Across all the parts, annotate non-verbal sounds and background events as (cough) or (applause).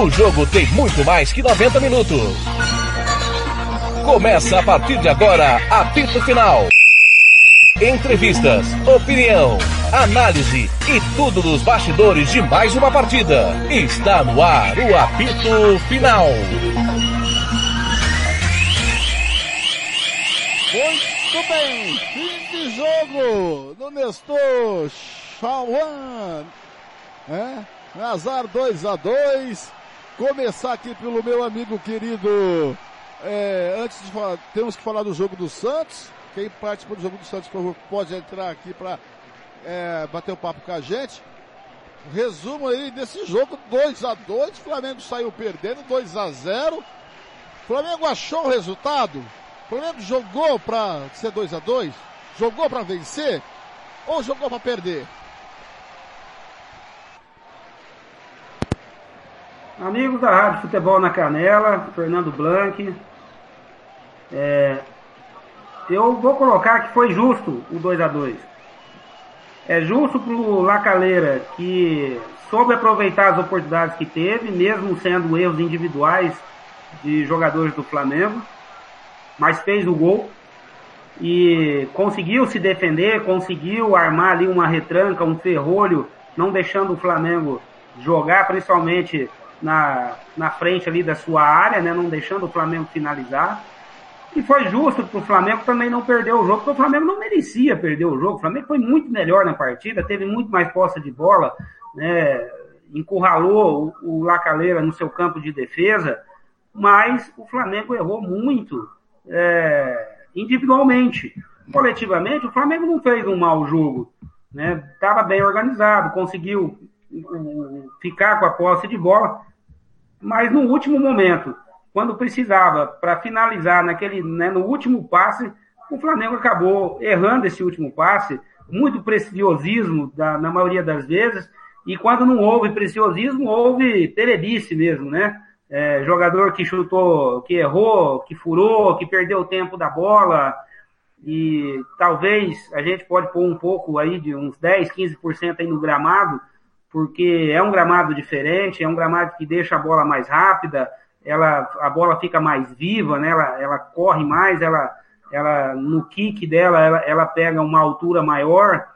O jogo tem muito mais que 90 minutos. Começa a partir de agora, apito final. Entrevistas, opinião, análise e tudo dos bastidores de mais uma partida. Está no ar o apito final. Muito bem, fim de jogo do Nestor Chauan. É? Nazar 2 a 2 Começar aqui pelo meu amigo querido. É, antes de falar, temos que falar do jogo do Santos. Quem participa do jogo do Santos pode entrar aqui para é, bater o um papo com a gente. Resumo aí desse jogo 2 a 2 Flamengo saiu perdendo 2 a 0 Flamengo achou o resultado? Flamengo jogou para ser 2 a 2 Jogou para vencer? Ou jogou para perder? Amigos da Rádio Futebol na Canela, Fernando Blanc. É, eu vou colocar que foi justo o 2 a 2 É justo pro Lacaleira que soube aproveitar as oportunidades que teve, mesmo sendo erros individuais de jogadores do Flamengo, mas fez o gol e conseguiu se defender, conseguiu armar ali uma retranca, um ferrolho, não deixando o Flamengo jogar, principalmente na, na frente ali da sua área, né, não deixando o Flamengo finalizar. E foi justo para o Flamengo também não perder o jogo, porque o Flamengo não merecia perder o jogo. O Flamengo foi muito melhor na partida, teve muito mais posse de bola, né, encurralou o, o Lacaleira no seu campo de defesa, mas o Flamengo errou muito é, individualmente. Coletivamente, o Flamengo não fez um mau jogo. Estava né, bem organizado, conseguiu ficar com a posse de bola, mas no último momento quando precisava para finalizar naquele, né, no último passe, o Flamengo acabou errando esse último passe, muito preciosismo da, na maioria das vezes, e quando não houve preciosismo, houve terebice mesmo, né? É, jogador que chutou, que errou, que furou, que perdeu o tempo da bola, e talvez a gente pode pôr um pouco aí de uns 10, 15% aí no gramado, porque é um gramado diferente, é um gramado que deixa a bola mais rápida, ela, a bola fica mais viva, né? ela, ela corre mais, ela, ela no kick dela ela, ela pega uma altura maior.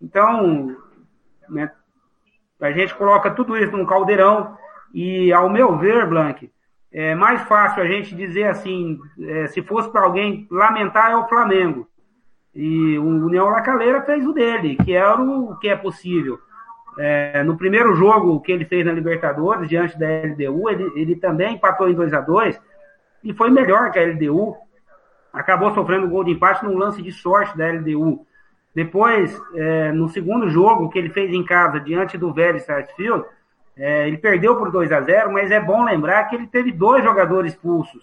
Então, né, a gente coloca tudo isso num caldeirão e, ao meu ver, Blank, é mais fácil a gente dizer assim, é, se fosse para alguém lamentar é o Flamengo. E o União Lacaleira fez o dele, que era o que é possível. É, no primeiro jogo que ele fez na Libertadores, diante da LDU, ele, ele também empatou em 2 a 2 e foi melhor que a LDU. Acabou sofrendo gol de empate num lance de sorte da LDU. Depois, é, no segundo jogo que ele fez em casa, diante do Vélez Sarsfield, é, ele perdeu por 2 a 0 mas é bom lembrar que ele teve dois jogadores expulsos.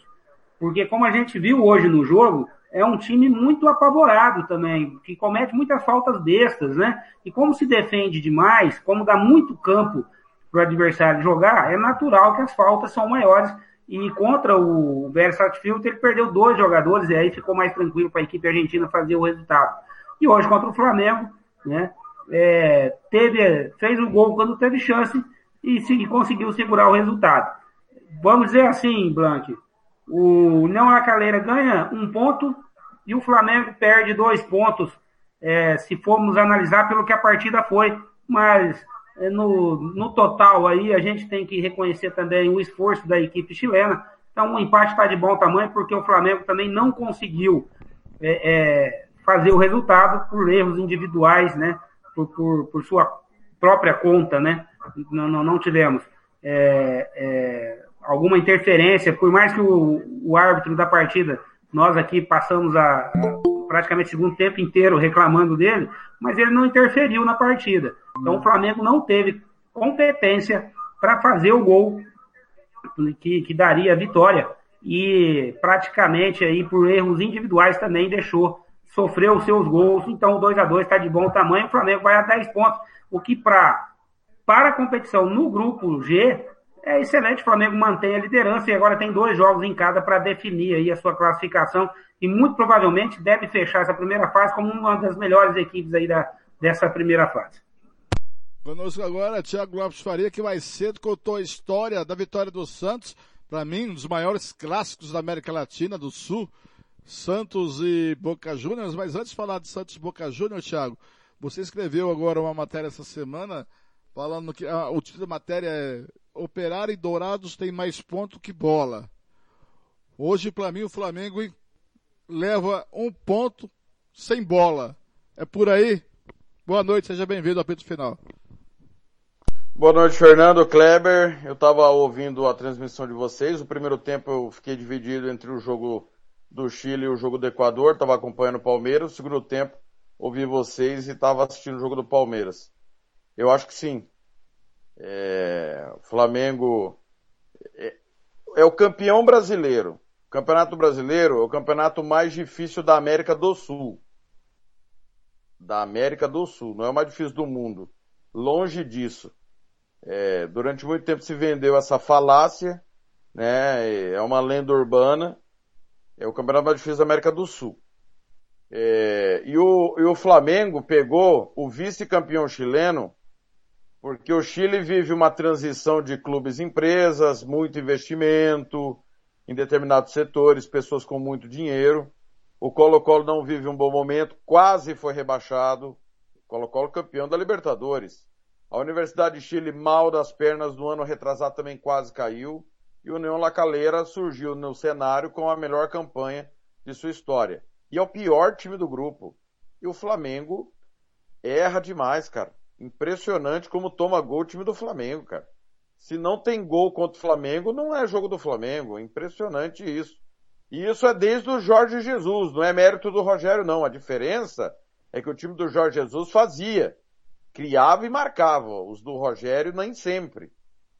Porque, como a gente viu hoje no jogo, é um time muito apavorado também, que comete muitas faltas bestas, né? E como se defende demais, como dá muito campo para o adversário jogar, é natural que as faltas são maiores. E contra o Versailles Field, ele perdeu dois jogadores, e aí ficou mais tranquilo para a equipe argentina fazer o resultado. E hoje contra o Flamengo, né? É, teve, fez o gol quando teve chance e, se, conseguiu segurar o resultado. Vamos dizer assim, Blanque, o União Lacaleira ganha um ponto e o Flamengo perde dois pontos, é, se formos analisar pelo que a partida foi. Mas é, no, no total aí a gente tem que reconhecer também o esforço da equipe chilena. Então o empate está de bom tamanho porque o Flamengo também não conseguiu é, é, fazer o resultado por erros individuais, né? Por, por, por sua própria conta, né? Não, não, não tivemos. É, é, alguma interferência, por mais que o, o árbitro da partida, nós aqui passamos a, praticamente segundo tempo inteiro reclamando dele, mas ele não interferiu na partida. Então o Flamengo não teve competência para fazer o gol que, que daria a vitória e praticamente aí por erros individuais também deixou sofreu os seus gols. Então o 2 a 2 está de bom tamanho, o Flamengo vai a 10 pontos, o que pra, para a competição no grupo G é excelente. O Flamengo mantém a liderança e agora tem dois jogos em cada para definir aí a sua classificação e muito provavelmente deve fechar essa primeira fase como uma das melhores equipes aí da, dessa primeira fase. Conosco agora Thiago Lopes Faria, que mais cedo contou a história da vitória do Santos, para mim, um dos maiores clássicos da América Latina, do Sul, Santos e Boca Juniors. Mas antes de falar de Santos e Boca Juniors, Thiago, você escreveu agora uma matéria essa semana falando que ah, o título da matéria é Operário e Dourados tem mais ponto que bola. Hoje, para mim, o Flamengo leva um ponto sem bola. É por aí? Boa noite, seja bem-vindo ao apito final. Boa noite, Fernando, Kleber. Eu estava ouvindo a transmissão de vocês. O primeiro tempo eu fiquei dividido entre o jogo do Chile e o jogo do Equador. Estava acompanhando o Palmeiras. O segundo tempo ouvi vocês e estava assistindo o jogo do Palmeiras. Eu acho que sim. É... Flamengo é... é o campeão brasileiro. O Campeonato Brasileiro é o campeonato mais difícil da América do Sul. Da América do Sul. Não é o mais difícil do mundo. Longe disso. É, durante muito tempo se vendeu essa falácia, né? É uma lenda urbana. É o campeonato mais difícil da América do Sul. É, e, o, e o Flamengo pegou o vice-campeão chileno, porque o Chile vive uma transição de clubes empresas, muito investimento em determinados setores, pessoas com muito dinheiro. O Colo-Colo não vive um bom momento, quase foi rebaixado. Colo-Colo campeão da Libertadores. A Universidade de Chile, mal das pernas, no ano retrasado também quase caiu. E o União La Calera surgiu no cenário com a melhor campanha de sua história. E é o pior time do grupo. E o Flamengo erra demais, cara. Impressionante como toma gol o time do Flamengo, cara. Se não tem gol contra o Flamengo, não é jogo do Flamengo. Impressionante isso. E isso é desde o Jorge Jesus, não é mérito do Rogério, não. A diferença é que o time do Jorge Jesus fazia criava e marcava. Os do Rogério nem sempre.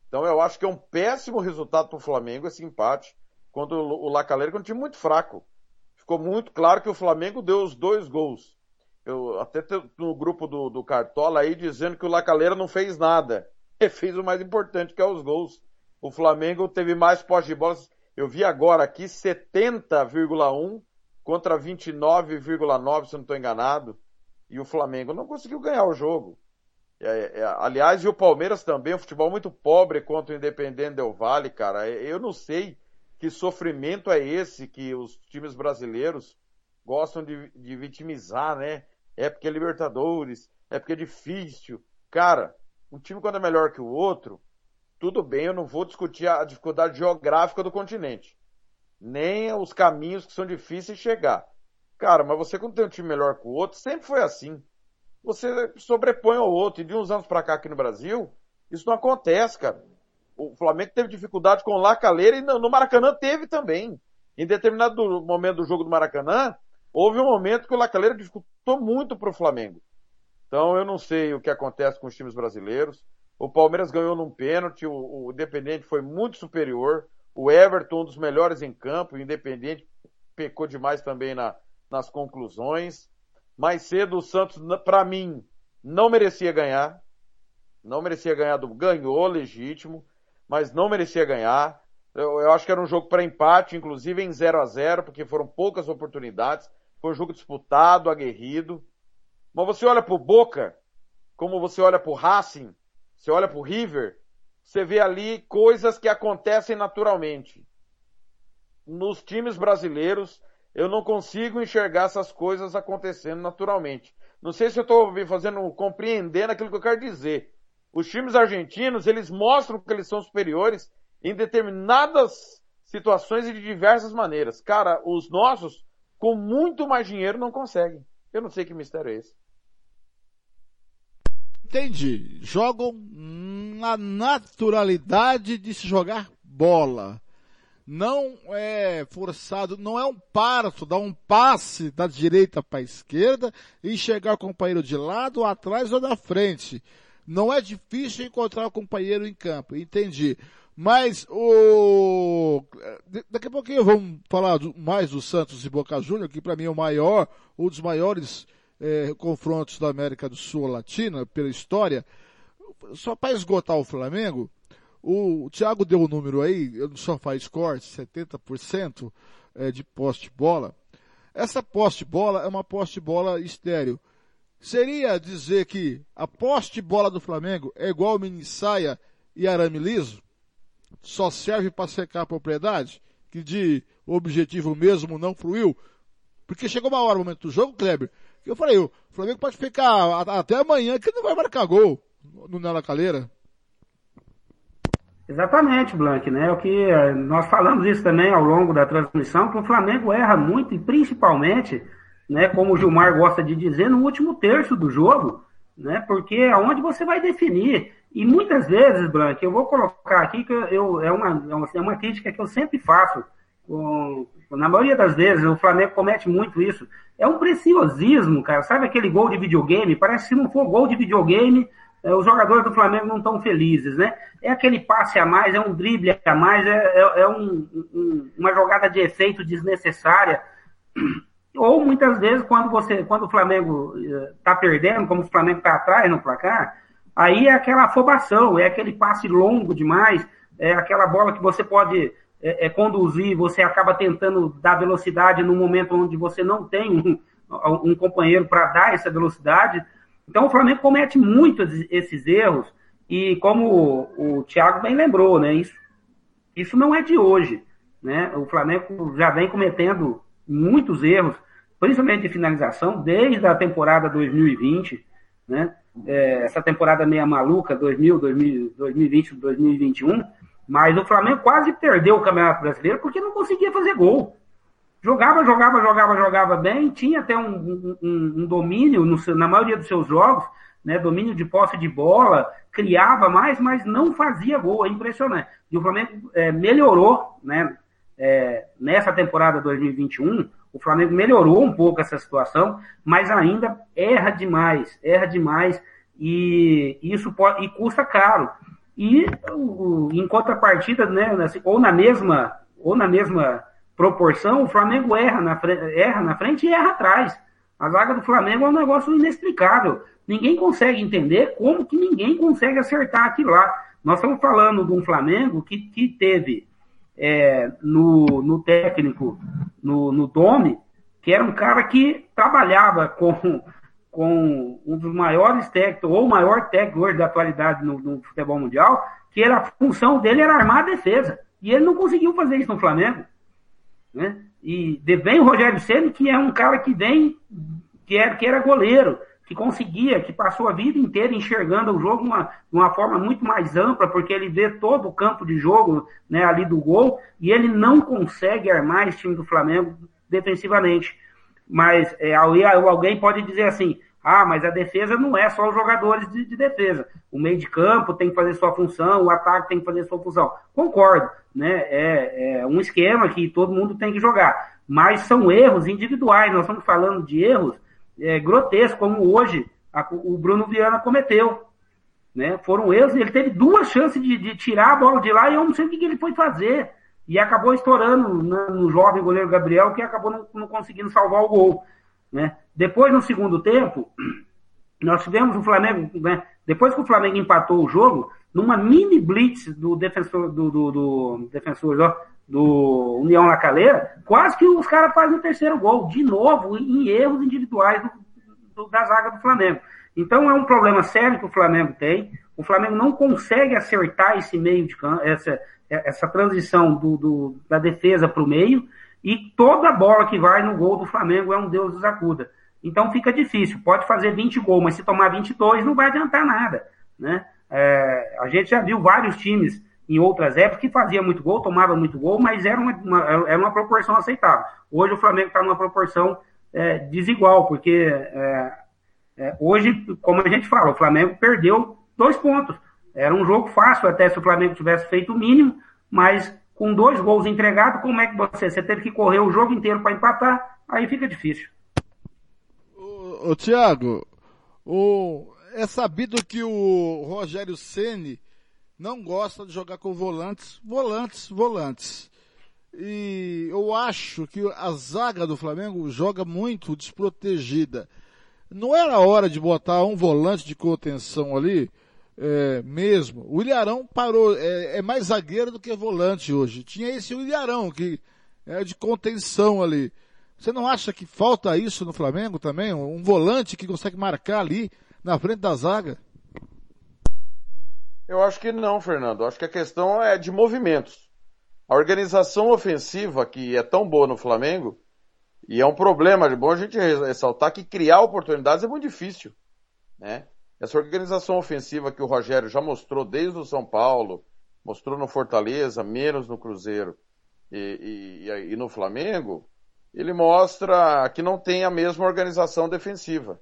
Então eu acho que é um péssimo resultado para o Flamengo esse empate contra o Lacaleira, que é um time muito fraco. Ficou muito claro que o Flamengo deu os dois gols. Eu até no grupo do, do Cartola aí dizendo que o Lacaleira não fez nada. Ele (laughs) fez o mais importante, que é os gols. O Flamengo teve mais posse de bola. Eu vi agora aqui 70,1 contra 29,9, se eu não estou enganado. E o Flamengo não conseguiu ganhar o jogo. É, é, aliás, e o Palmeiras também, um futebol muito pobre contra o Independente Del Vale, cara. É, eu não sei que sofrimento é esse que os times brasileiros gostam de, de vitimizar, né? É porque é Libertadores, é porque é difícil. Cara, um time quando é melhor que o outro, tudo bem, eu não vou discutir a dificuldade geográfica do continente. Nem os caminhos que são difíceis de chegar. Cara, mas você quando tem um time melhor que o outro, sempre foi assim você sobrepõe ao outro. E de uns anos para cá aqui no Brasil, isso não acontece, cara. O Flamengo teve dificuldade com o Lacaleira e no Maracanã teve também. Em determinado momento do jogo do Maracanã, houve um momento que o Lacaleira dificultou muito para o Flamengo. Então eu não sei o que acontece com os times brasileiros. O Palmeiras ganhou num pênalti, o, o Independente foi muito superior. O Everton, um dos melhores em campo, o Independente pecou demais também na, nas conclusões. Mais cedo o Santos, para mim, não merecia ganhar. Não merecia ganhar do ganhou legítimo, mas não merecia ganhar. Eu, eu acho que era um jogo para empate, inclusive em 0 a 0 porque foram poucas oportunidades. Foi um jogo disputado, aguerrido. Mas você olha pro Boca, como você olha pro Racing, você olha pro River, você vê ali coisas que acontecem naturalmente. Nos times brasileiros, eu não consigo enxergar essas coisas acontecendo naturalmente. Não sei se eu estou fazendo compreendendo aquilo que eu quero dizer. Os times argentinos, eles mostram que eles são superiores em determinadas situações e de diversas maneiras. Cara, os nossos, com muito mais dinheiro, não conseguem. Eu não sei que mistério é esse. Entendi. Jogam na naturalidade de se jogar bola não é forçado, não é um parto, dá um passe da direita para a esquerda e chegar o companheiro de lado, atrás ou da frente. Não é difícil encontrar o companheiro em campo, entendi. Mas o daqui a pouquinho vamos falar mais do Santos e Boca Juniors, que para mim é o maior, um dos maiores é, confrontos da América do Sul Latina pela história. Só para esgotar o Flamengo, o, Thiago deu o um número aí, no SofaScore, 70% é, de poste bola. Essa poste bola é uma poste bola estéreo. seria dizer que a poste bola do Flamengo é igual mini saia e arame liso? Só serve para secar a propriedade? Que de objetivo mesmo não fluiu? Porque chegou uma hora, no momento do jogo, Kleber, que eu falei, o Flamengo pode ficar até amanhã que não vai marcar gol no Nela Calheira. Exatamente, Blank, né? O que eh, nós falamos isso também ao longo da transmissão, que o Flamengo erra muito e principalmente, né, como o Gilmar gosta de dizer, no último terço do jogo, né? Porque é onde você vai definir. E muitas vezes, Blank, eu vou colocar aqui que eu, é, uma, é uma crítica que eu sempre faço. Com, na maioria das vezes, o Flamengo comete muito isso. É um preciosismo, cara. Sabe aquele gol de videogame? Parece que se não for gol de videogame, é, os jogadores do Flamengo não estão felizes, né? É aquele passe a mais, é um drible a mais, é, é, é um, um, uma jogada de efeito desnecessária. (clears throat) Ou muitas vezes quando você, quando o Flamengo está eh, perdendo, como o Flamengo está atrás no placar, aí é aquela afobação, é aquele passe longo demais, é aquela bola que você pode é, é, conduzir, você acaba tentando dar velocidade no momento onde você não tem um, um companheiro para dar essa velocidade. Então o Flamengo comete muitos esses erros e como o, o Thiago bem lembrou, né? Isso, isso não é de hoje, né? O Flamengo já vem cometendo muitos erros, principalmente de finalização, desde a temporada 2020, né? É, essa temporada meia maluca, 2000, 2000, 2020, 2021, mas o Flamengo quase perdeu o Campeonato Brasileiro porque não conseguia fazer gol. Jogava, jogava, jogava, jogava bem, tinha até um, um, um domínio no, na maioria dos seus jogos, né, domínio de posse de bola, criava mais, mas não fazia gol, é impressionante. E o Flamengo é, melhorou, né, é, nessa temporada 2021, o Flamengo melhorou um pouco essa situação, mas ainda erra demais, erra demais e isso pode, e custa caro. E o, em contrapartida, né, ou na mesma, ou na mesma proporção, o Flamengo erra na, erra na frente e erra atrás. A zaga do Flamengo é um negócio inexplicável. Ninguém consegue entender como que ninguém consegue acertar aquilo lá. Nós estamos falando de um Flamengo que, que teve é, no, no técnico, no, no Dome, que era um cara que trabalhava com, com um dos maiores técnicos, ou o maior técnico hoje da atualidade no, no futebol mundial, que era, a função dele era armar a defesa. E ele não conseguiu fazer isso no Flamengo. Né? E vem o Rogério Ceni que é um cara que vem, que era, que era goleiro, que conseguia, que passou a vida inteira enxergando o jogo de uma, uma forma muito mais ampla, porque ele vê todo o campo de jogo né, ali do gol, e ele não consegue armar esse time do Flamengo defensivamente. Mas é, alguém pode dizer assim, ah, mas a defesa não é só os jogadores de, de, defesa. O meio de campo tem que fazer sua função, o ataque tem que fazer sua função. Concordo, né? É, é um esquema que todo mundo tem que jogar. Mas são erros individuais. Nós estamos falando de erros é, grotescos, como hoje a, o Bruno Viana cometeu. Né? Foram erros. Ele teve duas chances de, de, tirar a bola de lá e eu não sei o que, que ele foi fazer. E acabou estourando no, no jovem goleiro Gabriel, que acabou não, não conseguindo salvar o gol. Né? Depois, no segundo tempo, (clears throat) nós tivemos o Flamengo, né? depois que o Flamengo empatou o jogo, numa mini blitz do defensor do, do, do defensor ó, do União La Calera, quase que os caras fazem o terceiro gol, de novo, em erros individuais do, da zaga do Flamengo. Então é um problema sério que o Flamengo tem. O Flamengo não consegue acertar esse meio de campo, essa, essa transição do, do da defesa para o meio. E toda bola que vai no gol do Flamengo é um Deus dos acuda. Então fica difícil. Pode fazer 20 gols, mas se tomar 22 não vai adiantar nada. Né? É, a gente já viu vários times em outras épocas que fazia muito gol, tomava muito gol, mas era uma, uma era uma proporção aceitável. Hoje o Flamengo está numa proporção é, desigual, porque é, é, hoje, como a gente fala, o Flamengo perdeu dois pontos. Era um jogo fácil até se o Flamengo tivesse feito o mínimo, mas com dois gols entregados, como é que você, você teve que correr o jogo inteiro para empatar? Aí fica difícil. Ô, ô Tiago, é sabido que o Rogério Ceni não gosta de jogar com volantes, volantes, volantes. E eu acho que a zaga do Flamengo joga muito desprotegida. Não era hora de botar um volante de contenção ali? é, mesmo. O Ilharão parou, é, é, mais zagueiro do que volante hoje. Tinha esse Ilharão que é de contenção ali. Você não acha que falta isso no Flamengo também? Um volante que consegue marcar ali na frente da zaga? Eu acho que não, Fernando. Acho que a questão é de movimentos. A organização ofensiva, que é tão boa no Flamengo, e é um problema, é bom a gente ressaltar que criar oportunidades é muito difícil. Né? Essa organização ofensiva que o Rogério já mostrou desde o São Paulo, mostrou no Fortaleza, menos no Cruzeiro e, e, e no Flamengo, ele mostra que não tem a mesma organização defensiva.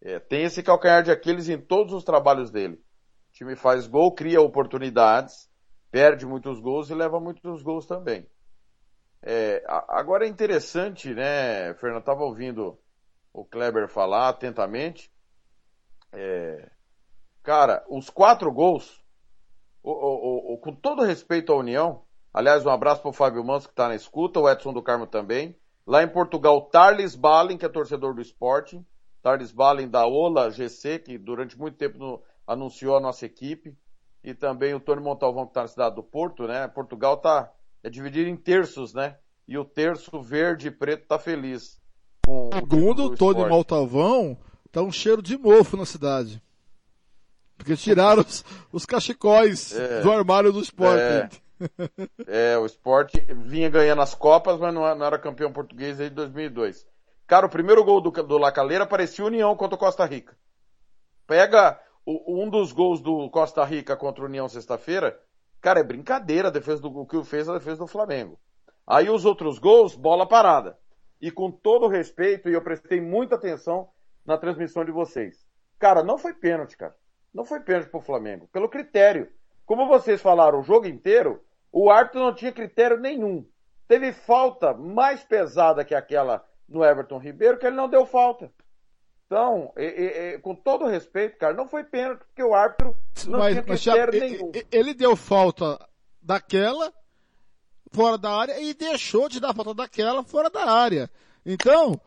É, tem esse calcanhar de Aquiles em todos os trabalhos dele. O time faz gol, cria oportunidades, perde muitos gols e leva muitos gols também. É, agora é interessante, né, Fernando, estava ouvindo o Kleber falar atentamente. É, cara, os quatro gols, o, o, o, com todo respeito à União, aliás, um abraço para o Fábio Manso que está na escuta, o Edson do Carmo também, Lá em Portugal, Tarles Balin, que é torcedor do Sporting. Tarles Balin da Ola GC, que durante muito tempo no, anunciou a nossa equipe. E também o Tony Montalvão, que está na cidade do Porto, né? Portugal tá, é dividido em terços, né? E o terço verde e preto tá feliz. Com Segundo o Tony Montalvão, tá um cheiro de mofo na cidade. Porque tiraram os, os cachecóis é, do armário do Sporting. É. (laughs) É, o Sport vinha ganhando as Copas, mas não era campeão português desde 2002. Cara, o primeiro gol do, do Lacaleira parecia União contra o Costa Rica. Pega o, um dos gols do Costa Rica contra o União sexta-feira, cara, é brincadeira a defesa do o que fez a defesa do Flamengo. Aí os outros gols, bola parada. E com todo respeito, e eu prestei muita atenção na transmissão de vocês. Cara, não foi pênalti, cara. Não foi pênalti pro Flamengo. Pelo critério. Como vocês falaram o jogo inteiro, o árbitro não tinha critério nenhum. Teve falta mais pesada que aquela no Everton Ribeiro, que ele não deu falta. Então, e, e, com todo respeito, cara, não foi pênalti, porque o árbitro não mas, tinha critério mas, nenhum. Ele deu falta daquela fora da área e deixou de dar falta daquela fora da área. Então,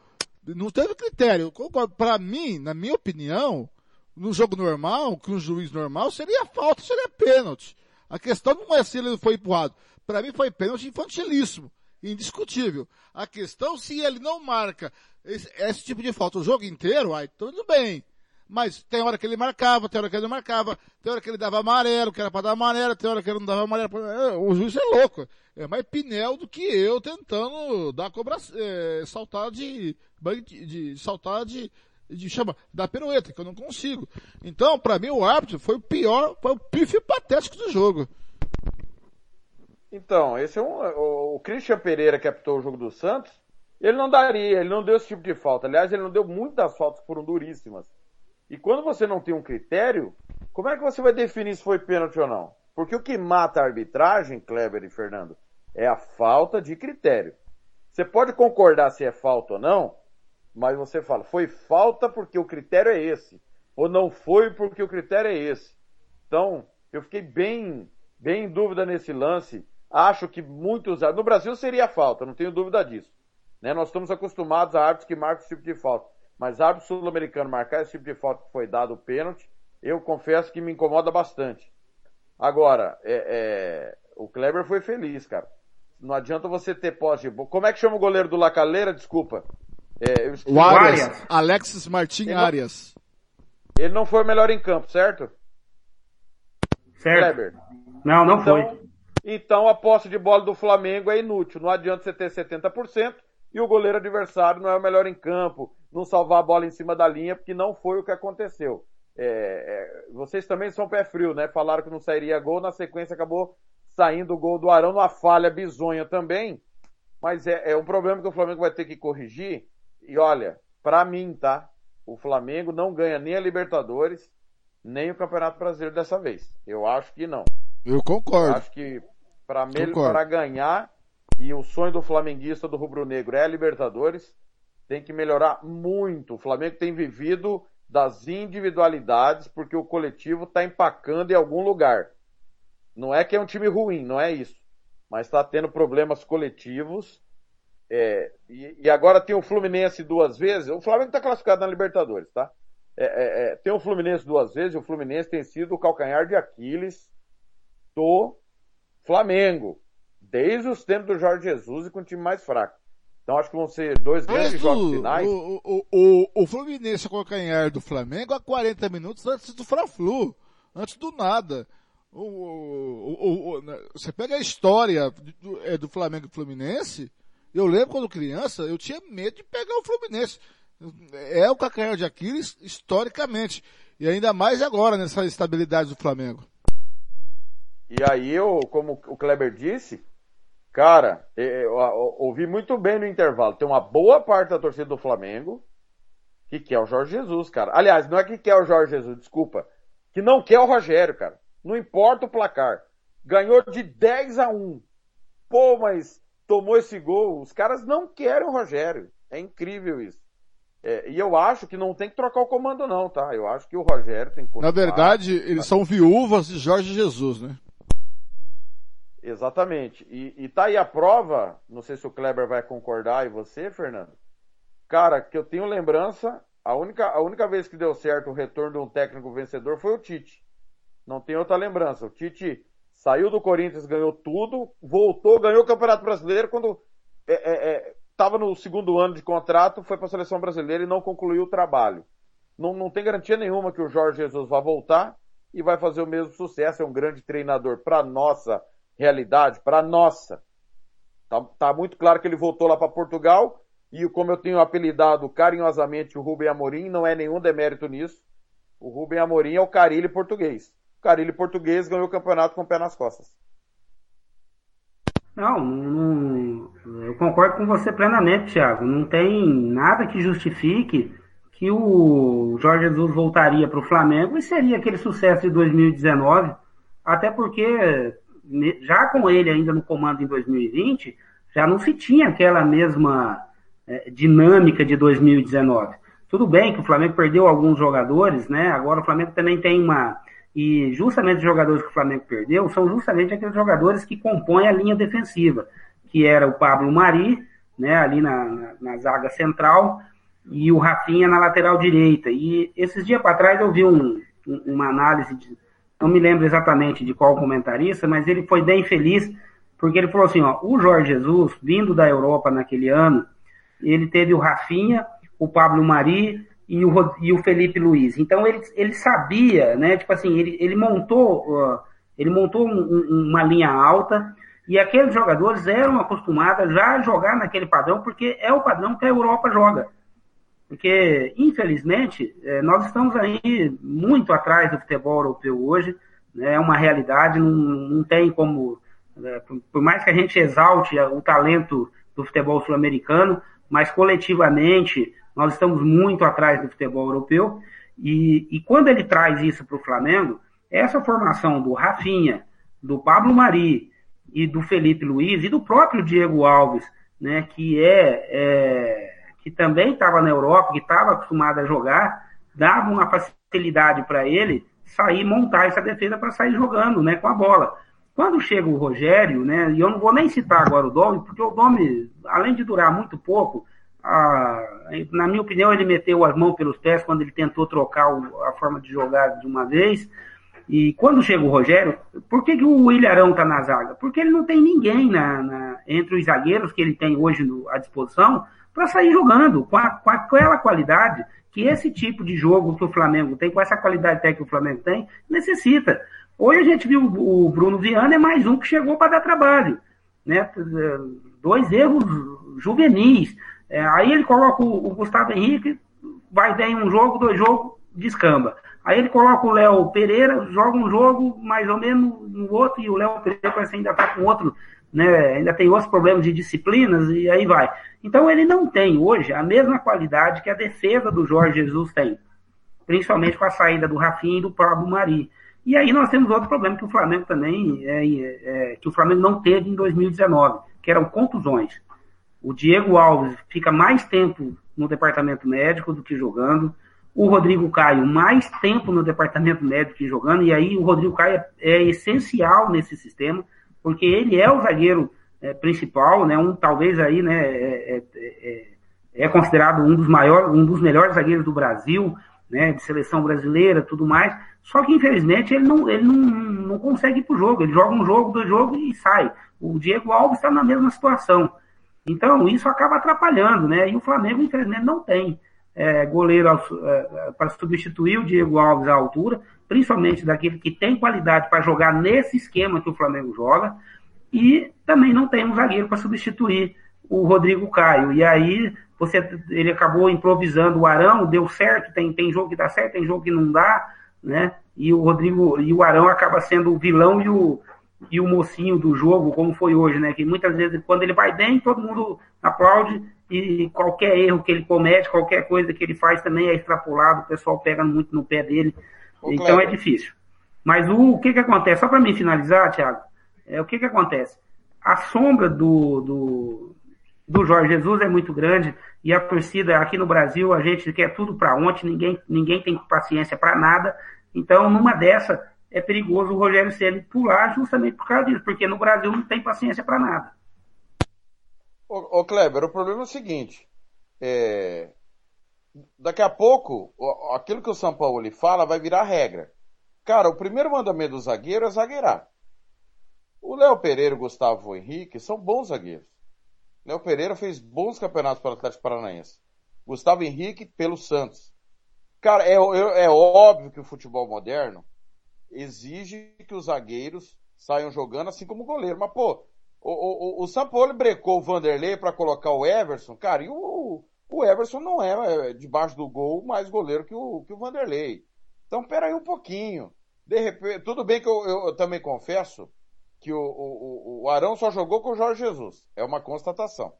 não teve critério. Para mim, na minha opinião, no jogo normal, com um juiz normal, seria falta, seria pênalti. A questão não é se ele foi empurrado. Para mim foi pênalti infantilíssimo. Indiscutível. A questão se ele não marca esse, esse, tipo de falta o jogo inteiro, aí tudo bem. Mas tem hora que ele marcava, tem hora que ele não marcava, tem hora que ele dava amarelo, que era para dar amarelo, tem hora que ele não dava amarelo. Pra... O juiz é louco. É mais pinel do que eu tentando dar cobrança, é, saltar de, de, de saltar de, de chama da pirueta, que eu não consigo. Então, para mim, o árbitro foi o pior, foi o pife patético do jogo. Então, esse é um, o, Christian Pereira que apitou o jogo do Santos, ele não daria, ele não deu esse tipo de falta. Aliás, ele não deu muitas faltas foram duríssimas. E quando você não tem um critério, como é que você vai definir se foi pênalti ou não? Porque o que mata a arbitragem, Kleber e Fernando, é a falta de critério. Você pode concordar se é falta ou não, mas você fala, foi falta porque o critério é esse, ou não foi porque o critério é esse. Então, eu fiquei bem, bem em dúvida nesse lance. Acho que muitos, no Brasil seria falta, não tenho dúvida disso. Né? Nós estamos acostumados a árbitros que marcam esse tipo de falta. Mas árbitro sul-americano marcar esse tipo de falta que foi dado o pênalti, eu confesso que me incomoda bastante. Agora, é, é, o Kleber foi feliz, cara. Não adianta você ter posse de bola. Como é que chama o goleiro do Lacaleira? Desculpa. É, o Arias. Arias. Alexis Martin ele Arias. Não, ele não foi o melhor em campo, certo? Certo. Kleber. Não, não então, foi. Então a posse de bola do Flamengo é inútil. Não adianta você ter 70% e o goleiro adversário não é o melhor em campo, não salvar a bola em cima da linha, porque não foi o que aconteceu. É, é, vocês também são pé frio, né? Falaram que não sairia gol, na sequência acabou saindo o gol do Arão, numa falha bizonha também. Mas é, é um problema que o Flamengo vai ter que corrigir e olha, para mim, tá? O Flamengo não ganha nem a Libertadores, nem o Campeonato Brasileiro dessa vez. Eu acho que não. Eu concordo. Eu acho que para ganhar, e o sonho do flamenguista do rubro-negro é a Libertadores, tem que melhorar muito. O Flamengo tem vivido das individualidades, porque o coletivo está empacando em algum lugar. Não é que é um time ruim, não é isso. Mas está tendo problemas coletivos é, e, e, agora tem o Fluminense duas vezes. O Flamengo está classificado na Libertadores, tá? É, é, é, tem o Fluminense duas vezes e o Fluminense tem sido o calcanhar de Aquiles do Flamengo. Desde os tempos do Jorge Jesus e com o time mais fraco. Então acho que vão ser dois grandes Antes jogos finais. o, o, o, o Fluminense com o canhar do Flamengo a 40 minutos antes do Fla-Flu. Antes do nada. O, o, o, o- né, você pega a história do, é, do Flamengo e Fluminense, eu lembro quando criança, eu tinha medo de pegar o Fluminense. É o calcanhar de Aquiles historicamente. E ainda mais agora, nessa estabilidade do Flamengo. E aí eu, como o Kleber disse, cara, eu, ouvi muito bem no intervalo. Tem uma boa parte da torcida do Flamengo que quer o Jorge Jesus, cara. Aliás, não é que quer o Jorge Jesus, desculpa. Que não quer o Rogério, cara. Não importa o placar. Ganhou de 10 a 1. Pô, mas tomou esse gol. Os caras não querem o Rogério. É incrível isso. É, e eu acho que não tem que trocar o comando, não, tá? Eu acho que o Rogério tem que Na continuar. verdade, eles são viúvas de Jorge Jesus, né? Exatamente. E, e tá aí a prova, não sei se o Kleber vai concordar e você, Fernando. Cara, que eu tenho lembrança, a única, a única vez que deu certo o retorno de um técnico vencedor foi o Tite. Não tem outra lembrança. O Tite saiu do Corinthians, ganhou tudo, voltou, ganhou o Campeonato Brasileiro quando estava no segundo ano de contrato, foi para a seleção brasileira e não concluiu o trabalho. Não, não tem garantia nenhuma que o Jorge Jesus vai voltar e vai fazer o mesmo sucesso. É um grande treinador para nossa realidade, para nossa. Tá, tá muito claro que ele voltou lá para Portugal e como eu tenho apelidado carinhosamente o Rubem Amorim, não é nenhum demérito nisso. O Rubem Amorim é o Carilli português. O Carilli português ganhou o campeonato com o pé nas costas. Não, não, eu concordo com você plenamente, Thiago. Não tem nada que justifique que o Jorge Jesus voltaria para o Flamengo e seria aquele sucesso de 2019, até porque já com ele ainda no comando em 2020, já não se tinha aquela mesma é, dinâmica de 2019. Tudo bem que o Flamengo perdeu alguns jogadores, né? Agora o Flamengo também tem uma. E justamente os jogadores que o Flamengo perdeu são justamente aqueles jogadores que compõem a linha defensiva, que era o Pablo Mari, né, ali na, na, na zaga central, e o Rafinha na lateral direita. E esses dias para trás eu vi um, uma análise, de, não me lembro exatamente de qual comentarista, mas ele foi bem feliz, porque ele falou assim: ó, o Jorge Jesus, vindo da Europa naquele ano, ele teve o Rafinha, o Pablo Mari e o, e o Felipe Luiz. Então ele, ele sabia, né? Tipo assim, ele, ele montou, ele montou um, uma linha alta e aqueles jogadores eram acostumados já a jogar naquele padrão, porque é o padrão que a Europa joga. Porque, infelizmente, nós estamos aí muito atrás do futebol europeu hoje, né? é uma realidade, não, não tem como, né? por mais que a gente exalte o talento do futebol sul-americano, mas coletivamente nós estamos muito atrás do futebol europeu. E, e quando ele traz isso para o Flamengo, essa formação do Rafinha, do Pablo Mari e do Felipe Luiz e do próprio Diego Alves, né, que é, é que também estava na Europa, que estava acostumado a jogar, dava uma facilidade para ele sair montar essa defesa para sair jogando, né, com a bola. Quando chega o Rogério, né, e eu não vou nem citar agora o Domi, porque o Domi, além de durar muito pouco, a, na minha opinião, ele meteu as mãos pelos pés quando ele tentou trocar o, a forma de jogar de uma vez. E quando chega o Rogério, por que, que o Ilharão está na zaga? Porque ele não tem ninguém na, na, entre os zagueiros que ele tem hoje no, à disposição para sair jogando com, a, com aquela qualidade que esse tipo de jogo que o Flamengo tem, com essa qualidade técnica que o Flamengo tem, necessita. Hoje a gente viu o Bruno Viana é mais um que chegou para dar trabalho. Né? Dois erros juvenis. É, aí ele coloca o, o, Gustavo Henrique, vai bem um jogo, dois jogos, descamba. Aí ele coloca o Léo Pereira, joga um jogo mais ou menos no outro, e o Léo Pereira parece ainda está com outro, né? Ainda tem outros problemas de disciplinas, e aí vai. Então ele não tem hoje a mesma qualidade que a defesa do Jorge Jesus tem. Principalmente com a saída do Rafinha e do Pablo Mari. E aí nós temos outro problema que o Flamengo também, é, é, que o Flamengo não teve em 2019, que eram contusões. O Diego Alves fica mais tempo no departamento médico do que jogando. O Rodrigo Caio, mais tempo no departamento médico que jogando. E aí o Rodrigo Caio é, é essencial nesse sistema, porque ele é o zagueiro é, principal, né? Um, talvez aí, né? É, é, considerado um dos maiores, um dos melhores zagueiros do Brasil, né? De seleção brasileira, tudo mais. Só que infelizmente ele não, ele não, não consegue ir pro jogo. Ele joga um jogo, dois jogos e sai. O Diego Alves está na mesma situação. Então, isso acaba atrapalhando, né? E o Flamengo, infelizmente, não tem é, goleiro é, para substituir o Diego Alves à altura, principalmente daquele que tem qualidade para jogar nesse esquema que o Flamengo joga, e também não tem um zagueiro para substituir o Rodrigo Caio. E aí você, ele acabou improvisando o Arão, deu certo, tem, tem jogo que dá certo, tem jogo que não dá, né? E o Rodrigo e o Arão acaba sendo o vilão e o, e o mocinho do jogo, como foi hoje, né? Que muitas vezes, quando ele vai bem, todo mundo aplaude e qualquer erro que ele comete, qualquer coisa que ele faz também é extrapolado, o pessoal pega muito no pé dele. Então é difícil. Mas o, o, que que acontece? Só para mim finalizar, Thiago, é, o que que acontece? A sombra do, do, do Jorge Jesus é muito grande e a torcida aqui no Brasil, a gente quer tudo para ontem, ninguém, ninguém tem paciência para nada. Então, numa dessa, é perigoso o Rogério Ceni pular justamente por causa disso, porque no Brasil não tem paciência para nada. Ô, ô, Kleber, o problema é o seguinte: é... daqui a pouco, aquilo que o São Paulo lhe fala vai virar regra. Cara, o primeiro mandamento do zagueiro é zagueirar. O Léo Pereira e o Gustavo Henrique são bons zagueiros. Léo Pereira fez bons campeonatos para o Atlético Paranaense. Gustavo Henrique pelo Santos. Cara, é, é, é óbvio que o futebol moderno exige que os zagueiros saiam jogando assim como o goleiro. Mas, pô, o, o, o Sampaoli brecou o Vanderlei para colocar o Everson, cara, e o, o Everson não é, debaixo do gol mais goleiro que o, que o Vanderlei. Então, peraí um pouquinho. De repente, tudo bem que eu, eu, eu também confesso que o, o, o Arão só jogou com o Jorge Jesus. É uma constatação.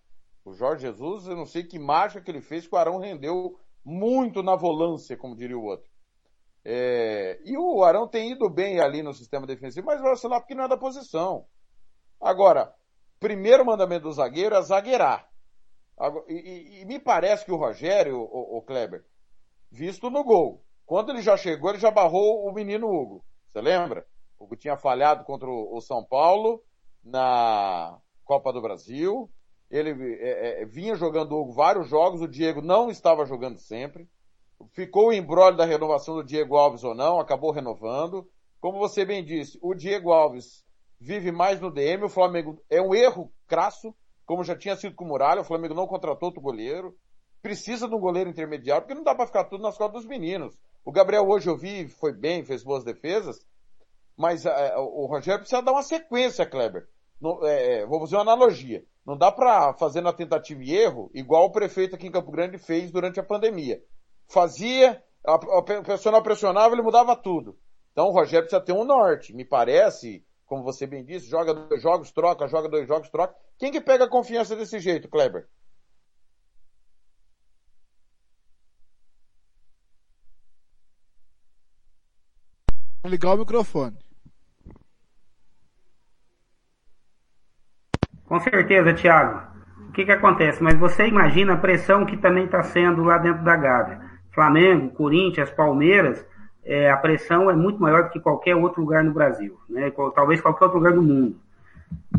O Jorge Jesus, eu não sei que mágica que ele fez, que o Arão rendeu muito na volância, como diria o outro. É, e o Arão tem ido bem ali no sistema defensivo, mas vai lá porque não é da posição. Agora, primeiro mandamento do zagueiro é zagueirar. E, e, me parece que o Rogério, o, o, Kleber, visto no gol, quando ele já chegou, ele já barrou o menino Hugo. Você lembra? O Hugo tinha falhado contra o, o São Paulo na Copa do Brasil. Ele é, é, vinha jogando Hugo vários jogos, o Diego não estava jogando sempre. Ficou o embrólio da renovação do Diego Alves ou não, acabou renovando. Como você bem disse, o Diego Alves vive mais no DM, o Flamengo é um erro crasso, como já tinha sido com o Muralha, o Flamengo não contratou outro goleiro. Precisa de um goleiro intermediário, porque não dá para ficar tudo nas costas dos meninos. O Gabriel hoje eu vi, foi bem, fez boas defesas, mas é, o Rogério precisa dar uma sequência, Kleber. é, é vou fazer uma analogia. Não dá para fazer na tentativa e erro, igual o prefeito aqui em Campo Grande fez durante a pandemia fazia, o personal pressionava, ele mudava tudo. Então o Rogério precisa ter um norte. Me parece, como você bem disse, joga dois jogos, troca, joga dois jogos, troca. Quem que pega a confiança desse jeito, Kleber? Ligar o microfone. Com certeza, Thiago. O que, que acontece? Mas você imagina a pressão que também está sendo lá dentro da Gávea. Flamengo, Corinthians, Palmeiras, é, a pressão é muito maior do que qualquer outro lugar no Brasil, né? talvez qualquer outro lugar do mundo.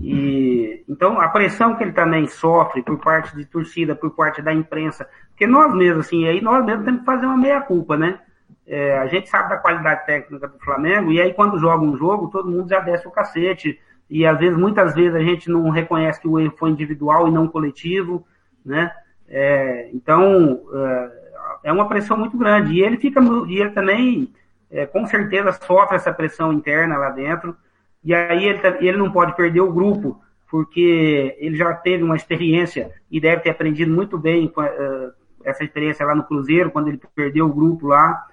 E, então, a pressão que ele também sofre por parte de torcida, por parte da imprensa, porque nós mesmos, assim, aí nós mesmos temos que fazer uma meia-culpa, né? É, a gente sabe da qualidade técnica do Flamengo, e aí quando joga um jogo, todo mundo já desce o cacete, e às vezes, muitas vezes, a gente não reconhece que o erro foi individual e não coletivo, né? É, então, é, é uma pressão muito grande. E ele fica, e ele também, é, com certeza, sofre essa pressão interna lá dentro. E aí ele, ele não pode perder o grupo, porque ele já teve uma experiência e deve ter aprendido muito bem com uh, essa experiência lá no Cruzeiro, quando ele perdeu o grupo lá.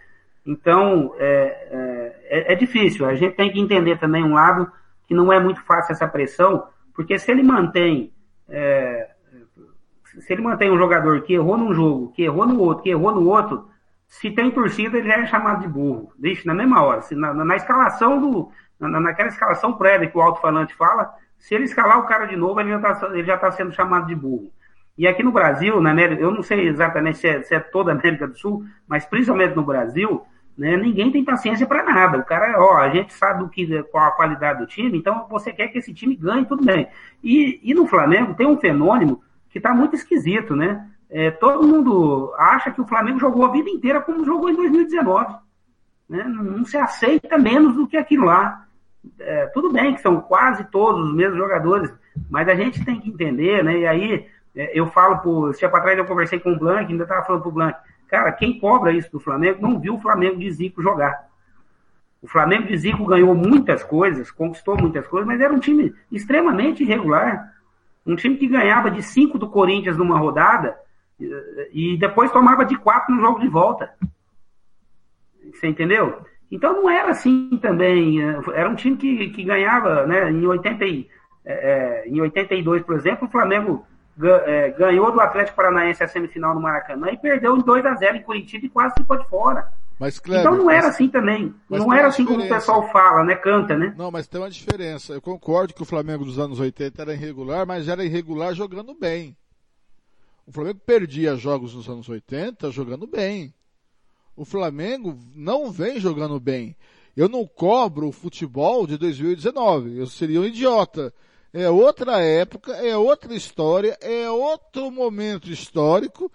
Então, é, é, é, difícil. A gente tem que entender também um lado que não é muito fácil essa pressão, porque se ele mantém é, se ele mantém um jogador que errou num jogo, que errou no outro, que errou no outro, se tem torcida, ele já é chamado de burro. Deixa na mesma hora. Se na, na escalação do. Na, naquela escalação prévia que o alto-falante fala, se ele escalar o cara de novo, ele já está tá sendo chamado de burro. E aqui no Brasil, na América, eu não sei exatamente se é, se é toda a América do Sul, mas principalmente no Brasil, né, ninguém tem paciência para nada. O cara, ó, a gente sabe o que, qual a qualidade do time, então você quer que esse time ganhe, tudo bem. E, e no Flamengo tem um fenômeno que está muito esquisito, né? É, todo mundo acha que o Flamengo jogou a vida inteira como jogou em 2019. Né? Não se aceita menos do que aquilo lá. É, tudo bem que são quase todos os mesmos jogadores, mas a gente tem que entender, né? E aí É, eu falo, por, esse tempo atrás eu conversei com o Blank, ainda estava falando pro Blank, cara, quem cobra isso do Flamengo não viu o Flamengo de Zico jogar. O Flamengo de Zico ganhou muitas coisas, conquistou muitas coisas, mas era um time extremamente irregular. Um time que ganhava de cinco do Corinthians numa rodada e depois tomava de quatro no jogo de volta. Você entendeu? Então não era assim também. Era um time que, que ganhava, né? Em, 80, é, é, em 82, por exemplo, o Flamengo ganhou do Atlético Paranaense a semifinal no Maracanã e perdeu em 2 a 0 em Curitiba e quase ficou de fora. Mas, Kleber, então não era assim também. Não era assim como o pessoal fala, né? Canta, né? Não, mas tem uma diferença. Eu concordo que o Flamengo dos anos 80 era irregular, mas era irregular jogando bem. O Flamengo perdia jogos nos anos 80 jogando bem. O Flamengo não vem jogando bem. Eu não cobro o futebol de 2019. Eu seria um idiota. É outra época, é outra história, é outro momento histórico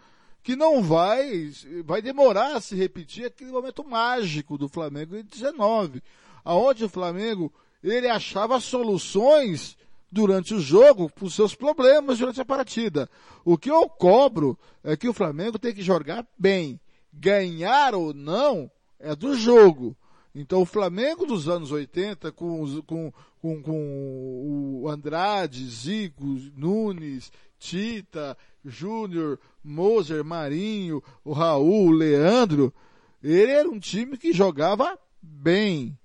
que não vai, vai demorar a se repetir aquele momento mágico do Flamengo em 19, aonde o Flamengo ele achava soluções durante o jogo para os seus problemas durante a partida. O que eu cobro é que o Flamengo tem que jogar bem. Ganhar ou não é do jogo. Então o Flamengo dos anos 80, com, com, com, com o Andrade, Zico, Nunes, Tita, Júnior, Moser, Marinho, o Raul, o Leandro, ele era um time que jogava bem.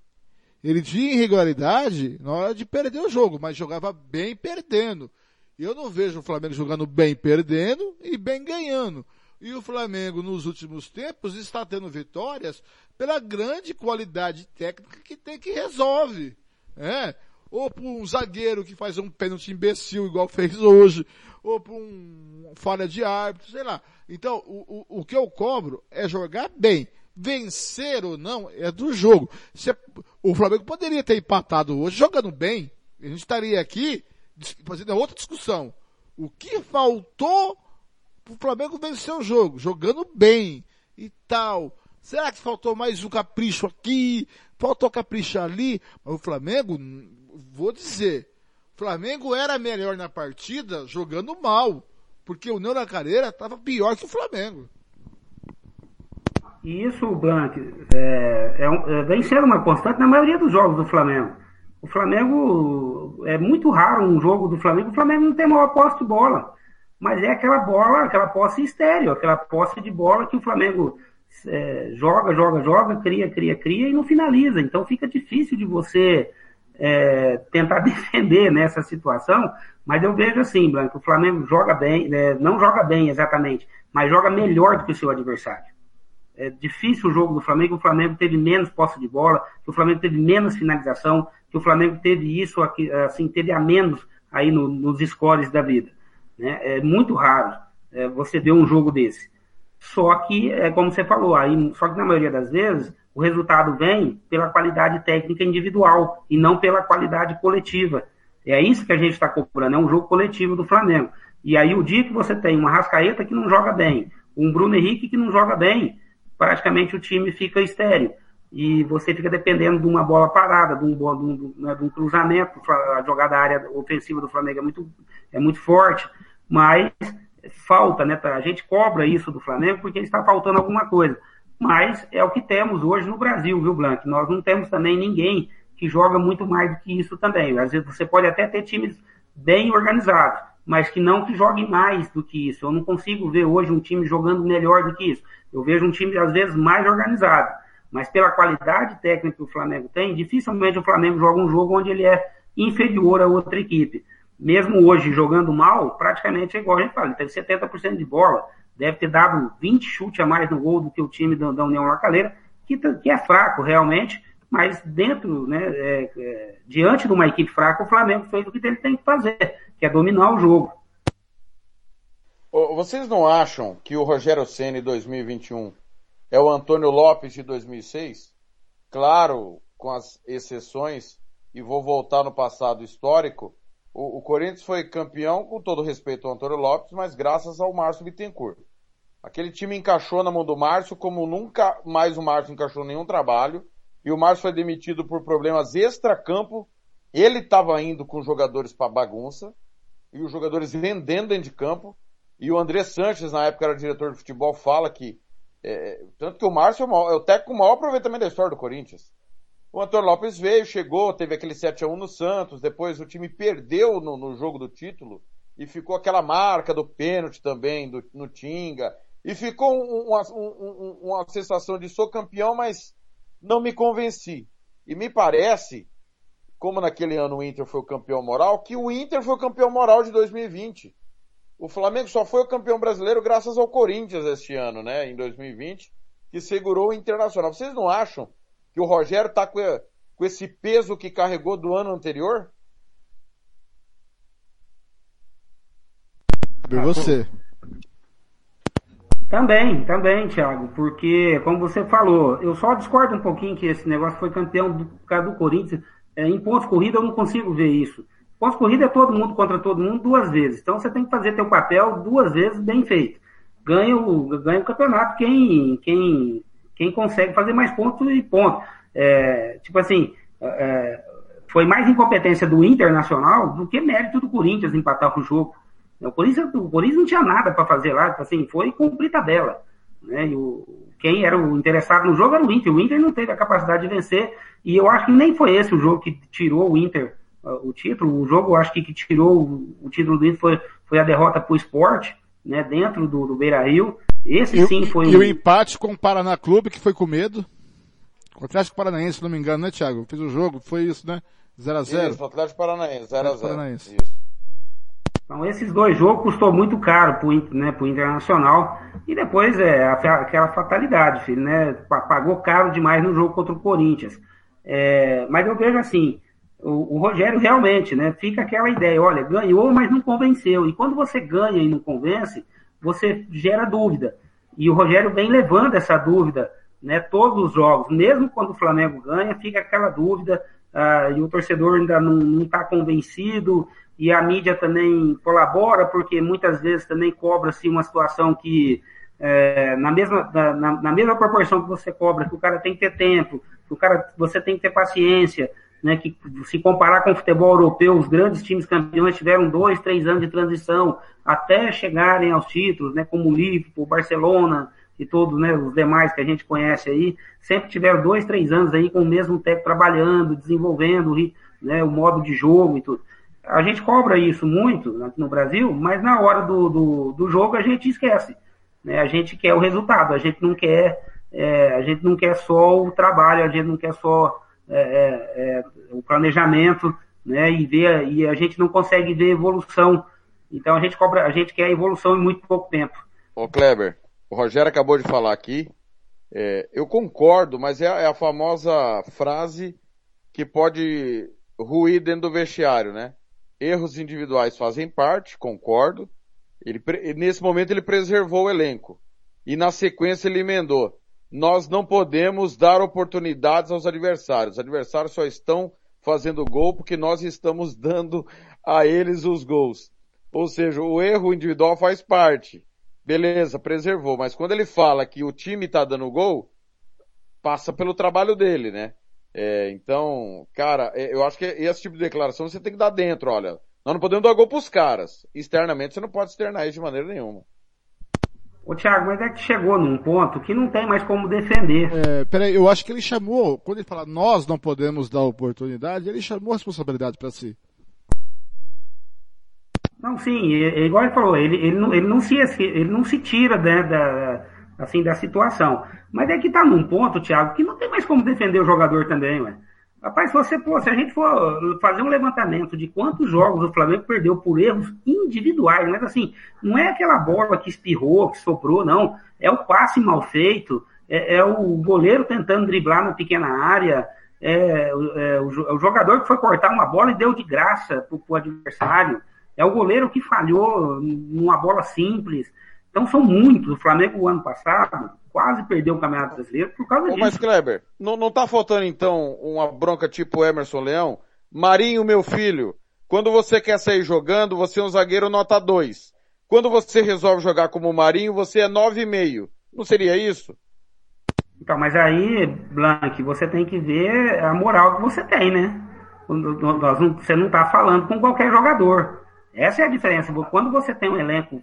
Ele tinha irregularidade na hora de perder o jogo, mas jogava bem perdendo. Eu não vejo o Flamengo jogando bem perdendo e bem ganhando. E o Flamengo, nos últimos tempos, está tendo vitórias pela grande qualidade técnica que tem que resolve. É. Ou por um zagueiro que faz um pênalti imbecil, igual fez hoje, ou por um falha de árbitro, sei lá. Então, o, o, o que eu cobro é jogar bem vencer ou não é do jogo. Se, é, o Flamengo poderia ter empatado hoje jogando bem. A gente estaria aqui fazendo outra discussão. O que faltou para o Flamengo vencer o jogo? Jogando bem e tal. Será que faltou mais um capricho aqui? Faltou capricho ali? Mas o Flamengo, vou dizer, Flamengo era melhor na partida jogando mal. Porque o Neo Careira estava pior que o Flamengo. E isso, Blanc, é, é, é, vem sendo uma constante na maioria dos jogos do Flamengo. O Flamengo, é muito raro um jogo do Flamengo, o Flamengo não tem maior posse de bola. Mas é aquela bola, aquela posse estéreo, aquela posse de bola que o Flamengo é, joga, joga, joga, cria, cria, cria e não finaliza. Então fica difícil de você é, tentar (laughs) defender nessa situação. Mas eu vejo assim, Blanco, o Flamengo joga bem, é, não joga bem exatamente, mas joga melhor do que o seu adversário é difícil o jogo do Flamengo, o Flamengo teve menos posse de bola, que o Flamengo teve menos finalização, que o Flamengo teve isso aqui, assim, teve a menos aí no, nos scores da vida. Né? É muito raro é, você ver um jogo desse. Só que, é como você falou, aí, só que na maioria das vezes o resultado vem pela qualidade técnica individual e não pela qualidade coletiva. É isso que a gente está cobrando, é um jogo coletivo do Flamengo. E aí o dia que você tem uma Rascaeta que não joga bem, um Bruno Henrique que não joga bem, praticamente o time fica estéreo. E você fica dependendo de uma bola parada, de um, de um, né, de um cruzamento. A jogada área ofensiva do Flamengo é muito, é muito forte, mas falta, né? A gente cobra isso do Flamengo porque está faltando alguma coisa. Mas é o que temos hoje no Brasil, viu, Blanc? Nós não temos também ninguém que joga muito mais do que isso também. Às vezes você pode até ter times bem organizados, mas que não que joguem mais do que isso. Eu não consigo ver hoje um time jogando melhor do que isso. Eu vejo um time, às vezes, mais organizado. Mas pela qualidade técnica que o Flamengo tem, dificilmente o Flamengo joga um jogo onde ele é inferior a outra equipe. Mesmo hoje jogando mal, praticamente é igual a gente fala, ele teve 70% de bola, deve ter dado 20 chutes a mais no gol do que o time da, da União Lacaleira, que, que é fraco realmente, mas dentro, né, é, é, diante de uma equipe fraca, o Flamengo fez o que ele tem que fazer, que é dominar o jogo. Vocês não acham que o Rogério Ceni 2021 é o Antônio Lopes de 2006? Claro, com as exceções, e vou voltar no passado histórico, o, o Corinthians foi campeão, com todo respeito ao Antônio Lopes, mas graças ao Márcio Bittencourt. Aquele time encaixou na mão do Márcio como nunca mais o Márcio encaixou nenhum trabalho, e o Márcio foi demitido por problemas extra-campo. Ele estava indo com os jogadores para bagunça, e os jogadores vendendo dentro de campo, E o André Sanches, na época era diretor de futebol, fala que é, tanto que o Márcio é o, maior, é o técnico com o maior aproveitamento da história do Corinthians. O Antônio Lopes veio, chegou, teve aquele 7x1 no Santos, depois o time perdeu no, no jogo do título e ficou aquela marca do pênalti também do, no Tinga. E ficou uma, um, uma sensação de sou campeão, mas não me convenci. E me parece, como naquele ano o Inter foi o campeão moral, que o Inter foi o campeão moral de 2020. O Flamengo só foi o campeão brasileiro graças ao Corinthians este ano, né, em 2020, que segurou o Internacional. Vocês não acham que o Rogério está com, com esse peso que carregou do ano anterior? De você. Também, também, Thiago, porque, como você falou, eu só discordo um pouquinho que esse negócio foi campeão do, por causa do Corinthians. É, em pontos corrida eu não consigo ver isso. Pontos corrida é todo mundo contra todo mundo duas vezes. Então você tem que fazer teu papel duas vezes bem feito. Ganha o, ganha o campeonato quem, quem, quem consegue fazer mais pontos e ponto. É, tipo assim, é, foi mais incompetência do Internacional do que mérito do Corinthians empatar o jogo. O Corinthians, o Corinthians não tinha nada para fazer lá, tipo assim, foi cumprir tabela. Né? E o, quem era o interessado no jogo era o Inter. O Inter não teve a capacidade de vencer, e eu acho que nem foi esse o jogo que tirou o Inter o título. O jogo, acho que, que tirou o, o título dele foi, foi a derrota para o esporte, né, dentro do, do Beira Rio. Esse e, sim foi E um... o empate com o Paraná Clube, que foi com medo. O Atlético Paranaense, se não me engano, né, Thiago? Fez o jogo, foi isso, né? 0x0. Isso, o Atlético Paranaense, 0x0. Isso. Então, esses dois jogos custou muito caro pro, né, pro Internacional. E depois é aquela fatalidade, filho, né? Pagou caro demais no jogo contra o Corinthians. É, mas eu vejo assim, o, o, Rogério realmente, né, fica aquela ideia, olha, ganhou, mas não convenceu. E quando você ganha e não convence, você gera dúvida. E o Rogério vem levando essa dúvida, né, todos os jogos, mesmo quando o Flamengo ganha, fica aquela dúvida, uh, e o torcedor ainda não está convencido, e a mídia também colabora, porque muitas vezes também cobra-se uma situação que, é, na, mesma, na, na mesma proporção que você cobra, que o cara tem que ter tempo, que o cara, você tem que ter paciência, né, que se comparar com o futebol europeu, os grandes times campeões tiveram dois, três anos de transição até chegarem aos títulos, né, como o Liverpool, Barcelona e todos né, os demais que a gente conhece aí, sempre tiveram dois, três anos aí com o mesmo técnico trabalhando, desenvolvendo né, o modo de jogo e tudo. A gente cobra isso muito aqui no Brasil, mas na hora do, do, do jogo a gente esquece. Né? A gente quer o resultado, a gente não quer, é, a gente não quer só o trabalho, a gente não quer só é, é, é, o planejamento, né? E ver e a gente não consegue ver evolução. Então a gente cobra, a gente quer evolução em muito pouco tempo. Ô Kleber, o Rogério acabou de falar aqui. É, eu concordo, mas é, é, a famosa frase que pode ruir dentro do vestiário, né? Erros individuais fazem parte, concordo. Ele, nesse momento ele preservou o elenco. E na sequência ele emendou nós não podemos dar oportunidades aos adversários. Os adversários só estão fazendo gol porque nós estamos dando a eles os gols. Ou seja, o erro individual faz parte. Beleza, preservou. Mas quando ele fala que o time está dando gol, passa pelo trabalho dele, né? É, então, cara, é, eu acho que esse tipo de declaração você tem que dar dentro, olha. Nós não podemos dar gol pros caras. Externamente você não pode externar isso de maneira nenhuma. Ô Thiago, mas é que chegou num ponto que não tem mais como defender. É, peraí, eu acho que ele chamou, quando ele fala nós não podemos dar oportunidade, ele chamou a responsabilidade para si. Não, sim, é, é, igual ele falou, ele, ele, não, ele, não se, ele não se tira né, da, assim, da situação. Mas é que tá num ponto, Thiago, que não tem mais como defender o jogador também, ué. Rapaz, se você, pô, se a gente for fazer um levantamento de quantos jogos o Flamengo perdeu por erros individuais, mas assim, não é aquela bola que espirrou, que soprou, não. É o passe mal feito, é, é o goleiro tentando driblar na pequena área, é, é, o, é, o, jogador que foi cortar uma bola e deu de graça pro, pro adversário, é o goleiro que falhou numa bola simples. Então são muitos. O Flamengo, o ano passado, quase perdeu o Campeonato Brasileiro por causa disso. Mas, Kleber, não, não tá faltando então uma bronca tipo Emerson Leão? Marinho, meu filho, quando você quer sair jogando, você é um zagueiro nota 2. Quando você resolve jogar como Marinho, você é 9,5. Não seria isso? Então, mas aí, Blank, você tem que ver a moral que você tem, né? Você não está falando com qualquer jogador. Essa é a diferença. Quando você tem um elenco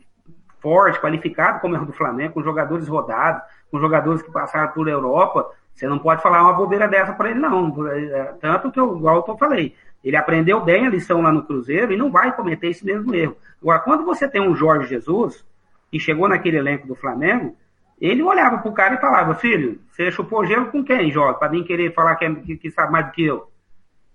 forte, qualificado como é o do Flamengo, com jogadores rodados, com jogadores que passaram por Europa, você não pode falar uma bobeira dessa para ele, não. É, tanto que eu, igual eu falei, ele aprendeu bem a lição lá no Cruzeiro e não vai cometer esse mesmo erro. Agora, quando você tem um Jorge Jesus, que chegou naquele elenco do Flamengo, ele olhava pro cara e falava, filho, você chupou gelo com quem, Jorge? Para mim querer falar que, é, que, que, sabe mais do que eu.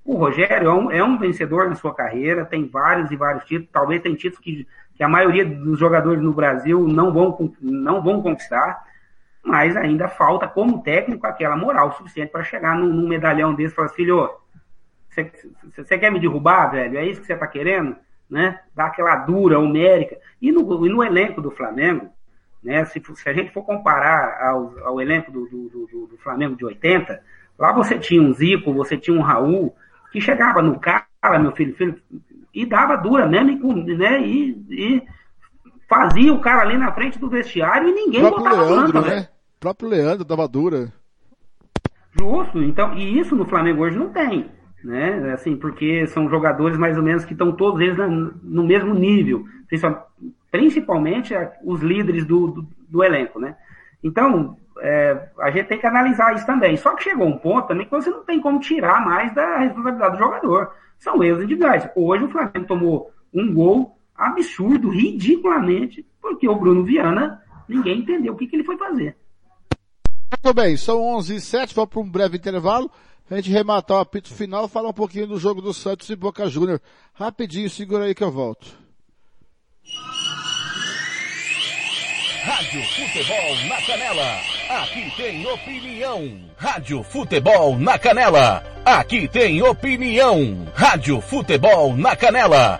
O Rogério é um, é um, vencedor na sua carreira, tem vários e vários títulos, talvez tem títulos que, que a maioria dos jogadores no Brasil não vão, não vão conquistar, mas ainda falta, como técnico, aquela moral suficiente para chegar num, num, medalhão desse e falar, filho, você quer me derrubar, velho? É isso que você está querendo? Né? Dar aquela dura, homérica. E no, e no elenco do Flamengo, né? Se, se a gente for comparar ao, ao elenco do, do, do, do, Flamengo de 80, lá você tinha um Zico, você tinha um Raul, que chegava no cara, meu filho, filho e dava dura mesmo, né? E, e fazia o cara ali na frente do vestiário e ninguém botava Leandro, né? né? Próprio Leandro dava dura. Justo, então, e isso no Flamengo hoje não tem, né? Assim, porque são jogadores mais ou menos que estão todos eles no mesmo nível principalmente os líderes do, do, do elenco, né? Então, é, a gente tem que analisar isso também. Só que chegou um ponto também que você não tem como tirar mais da responsabilidade do jogador. São erros individuais. Hoje o Flamengo tomou um gol absurdo, ridiculamente, porque o Bruno Viana, ninguém entendeu o que, que ele foi fazer. Muito bem, são 11 e 7, vamos para um breve intervalo. A gente rematar o apito final, falar um pouquinho do jogo do Santos e Boca Júnior. Rapidinho, segura aí que eu volto. Rádio Futebol na Canela. Aqui tem opinião. Rádio Futebol na Canela. Aqui tem opinião. Rádio Futebol na Canela.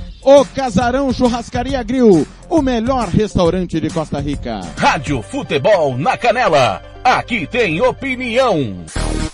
O Casarão Churrascaria Grill, o melhor restaurante de Costa Rica. Rádio Futebol na Canela. Aqui tem opinião.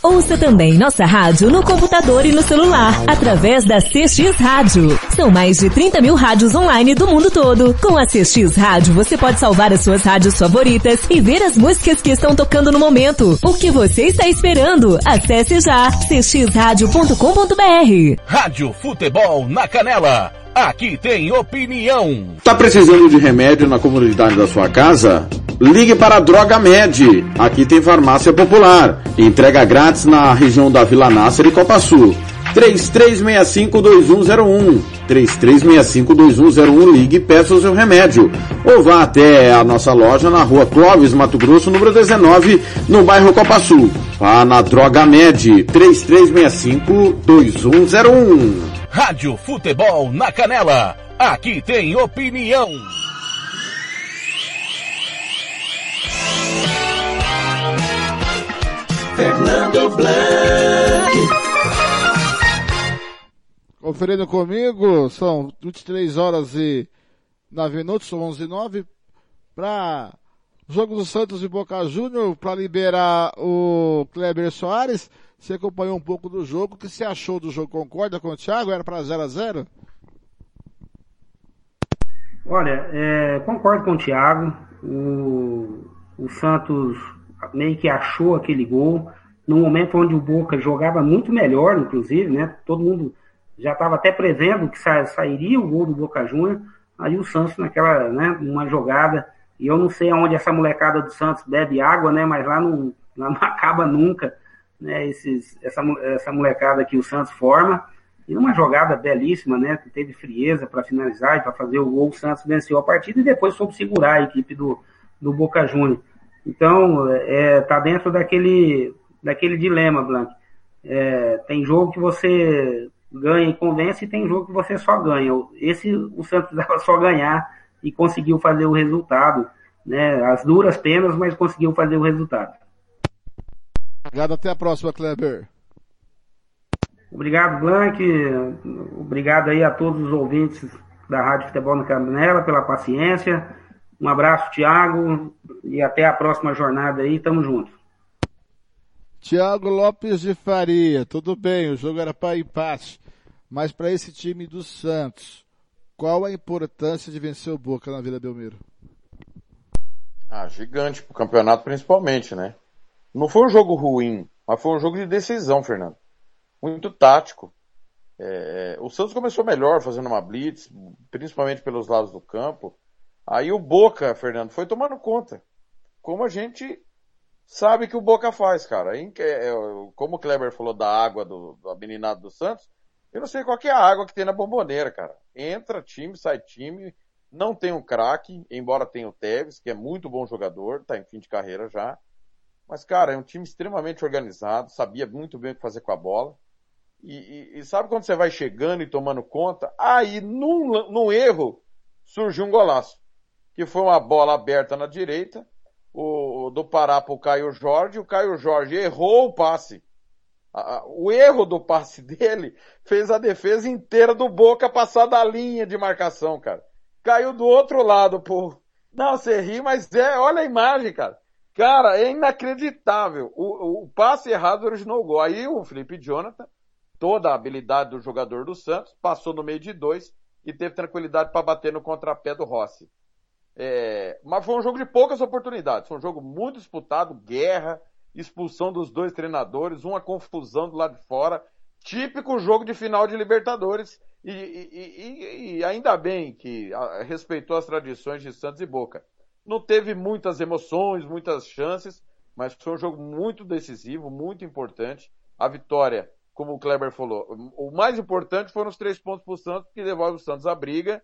Ouça também nossa rádio no computador e no celular, através da CX Rádio. São mais de 30 mil rádios online do mundo todo. Com a CX Rádio, você pode salvar as suas rádios favoritas e ver as músicas que estão tocando no momento. O que você está esperando? Acesse já cxradio.com.br. Rádio Futebol na Canela Aqui tem opinião. Tá precisando de remédio na comunidade da sua casa? Ligue para a Droga Med. Aqui tem farmácia popular. Entrega grátis na região da Vila Nácer e Copa Sul. 3365-2101. 3365-2101. Ligue e peça o seu remédio. Ou vá até a nossa loja na rua Clóvis, Mato Grosso, número 19, no bairro Copa Sul. Vá na Droga Med. 3365-2101. Rádio Futebol na Canela. Aqui tem opinião. Fernando Blanc. Conferindo comigo, são 23 horas e 9 minutos, são 11 e 9, para jogo do Santos e Boca Júnior, para liberar o Kleber Soares. Você acompanhou um pouco do jogo. O que você achou do jogo? Concorda com o Thiago? Era para 0 a 0 Olha, é, concordo com o Thiago. O, o Santos meio que achou aquele gol. No momento onde o Boca jogava muito melhor, inclusive, né? Todo mundo já estava até prevendo que sa sairia o gol do Boca Júnior. Aí o Santos naquela, né, uma jogada. E eu não sei aonde essa molecada do Santos bebe água, né? Mas lá não, lá não (laughs) acaba nunca né, esses, essa, essa molecada que o Santos forma. E numa jogada belíssima, né? Que teve frieza para finalizar e para fazer o gol, o Santos venceu a partida e depois soube segurar a equipe do, do Boca Juniors. Então, é, tá dentro daquele, daquele dilema, Blanc. É, tem jogo que você ganha e convence e tem jogo que você só ganha. Esse o Santos (laughs) dava só ganhar e conseguiu fazer o resultado. Né? As duras penas, mas conseguiu fazer o resultado. Obrigado, até a próxima, Kleber. Obrigado, Blank. Obrigado aí a todos os ouvintes da Rádio Futebol na Canela pela paciência. Um abraço, Thiago, e até a próxima jornada aí. Tamo junto. Tiago Lopes de Faria, tudo bem, o jogo era para empate, mas para esse time do Santos, qual a importância de vencer o Boca na Vila Belmiro? Ah, gigante pro campeonato principalmente, né? Não foi um jogo ruim, mas foi um jogo de decisão, Fernando. Muito tático. É, o Santos começou melhor fazendo uma blitz, principalmente pelos lados do campo. Aí o Boca, Fernando, foi tomando conta. Como a gente sabe que o Boca faz, cara. É, como o Kleber falou da água do, do meninado do Santos, eu não sei qual é a água que tem na bomboneira, cara. Entra time, sai time, não tem um craque, embora tenha o Tevez, que é muito bom jogador, tá em fim de carreira já. Mas, cara, é um time extremamente organizado, sabia muito bem o que fazer com a bola. E, e, e, sabe quando você vai chegando e tomando conta? Aí, num, num erro, surgiu um golaço. Que foi uma bola aberta na direita, o, do Pará para o Caio Jorge, o Caio Jorge errou o passe. O erro do passe (laughs) dele fez a defesa inteira do Boca passar da linha de marcação, cara. Caiu do outro lado, pô. Não, você ri, mas é, olha a imagem, cara. Cara, é inacreditável. O, o passe errado originou o gol. Aí o Felipe Jonathan toda a habilidade do jogador do Santos, passou no meio de dois e teve tranquilidade para bater no contrapé do Rossi. É, mas foi um jogo de poucas oportunidades, foi um jogo muito disputado, guerra, expulsão dos dois treinadores, uma confusão do lado de fora, típico jogo de final de Libertadores, e, e, e, e ainda bem que respeitou as tradições de Santos e Boca. Não teve muitas emoções, muitas chances, mas foi um jogo muito decisivo, muito importante. A vitória como o Kleber falou, o mais importante foram os três pontos para o Santos, que devolve o Santos à briga.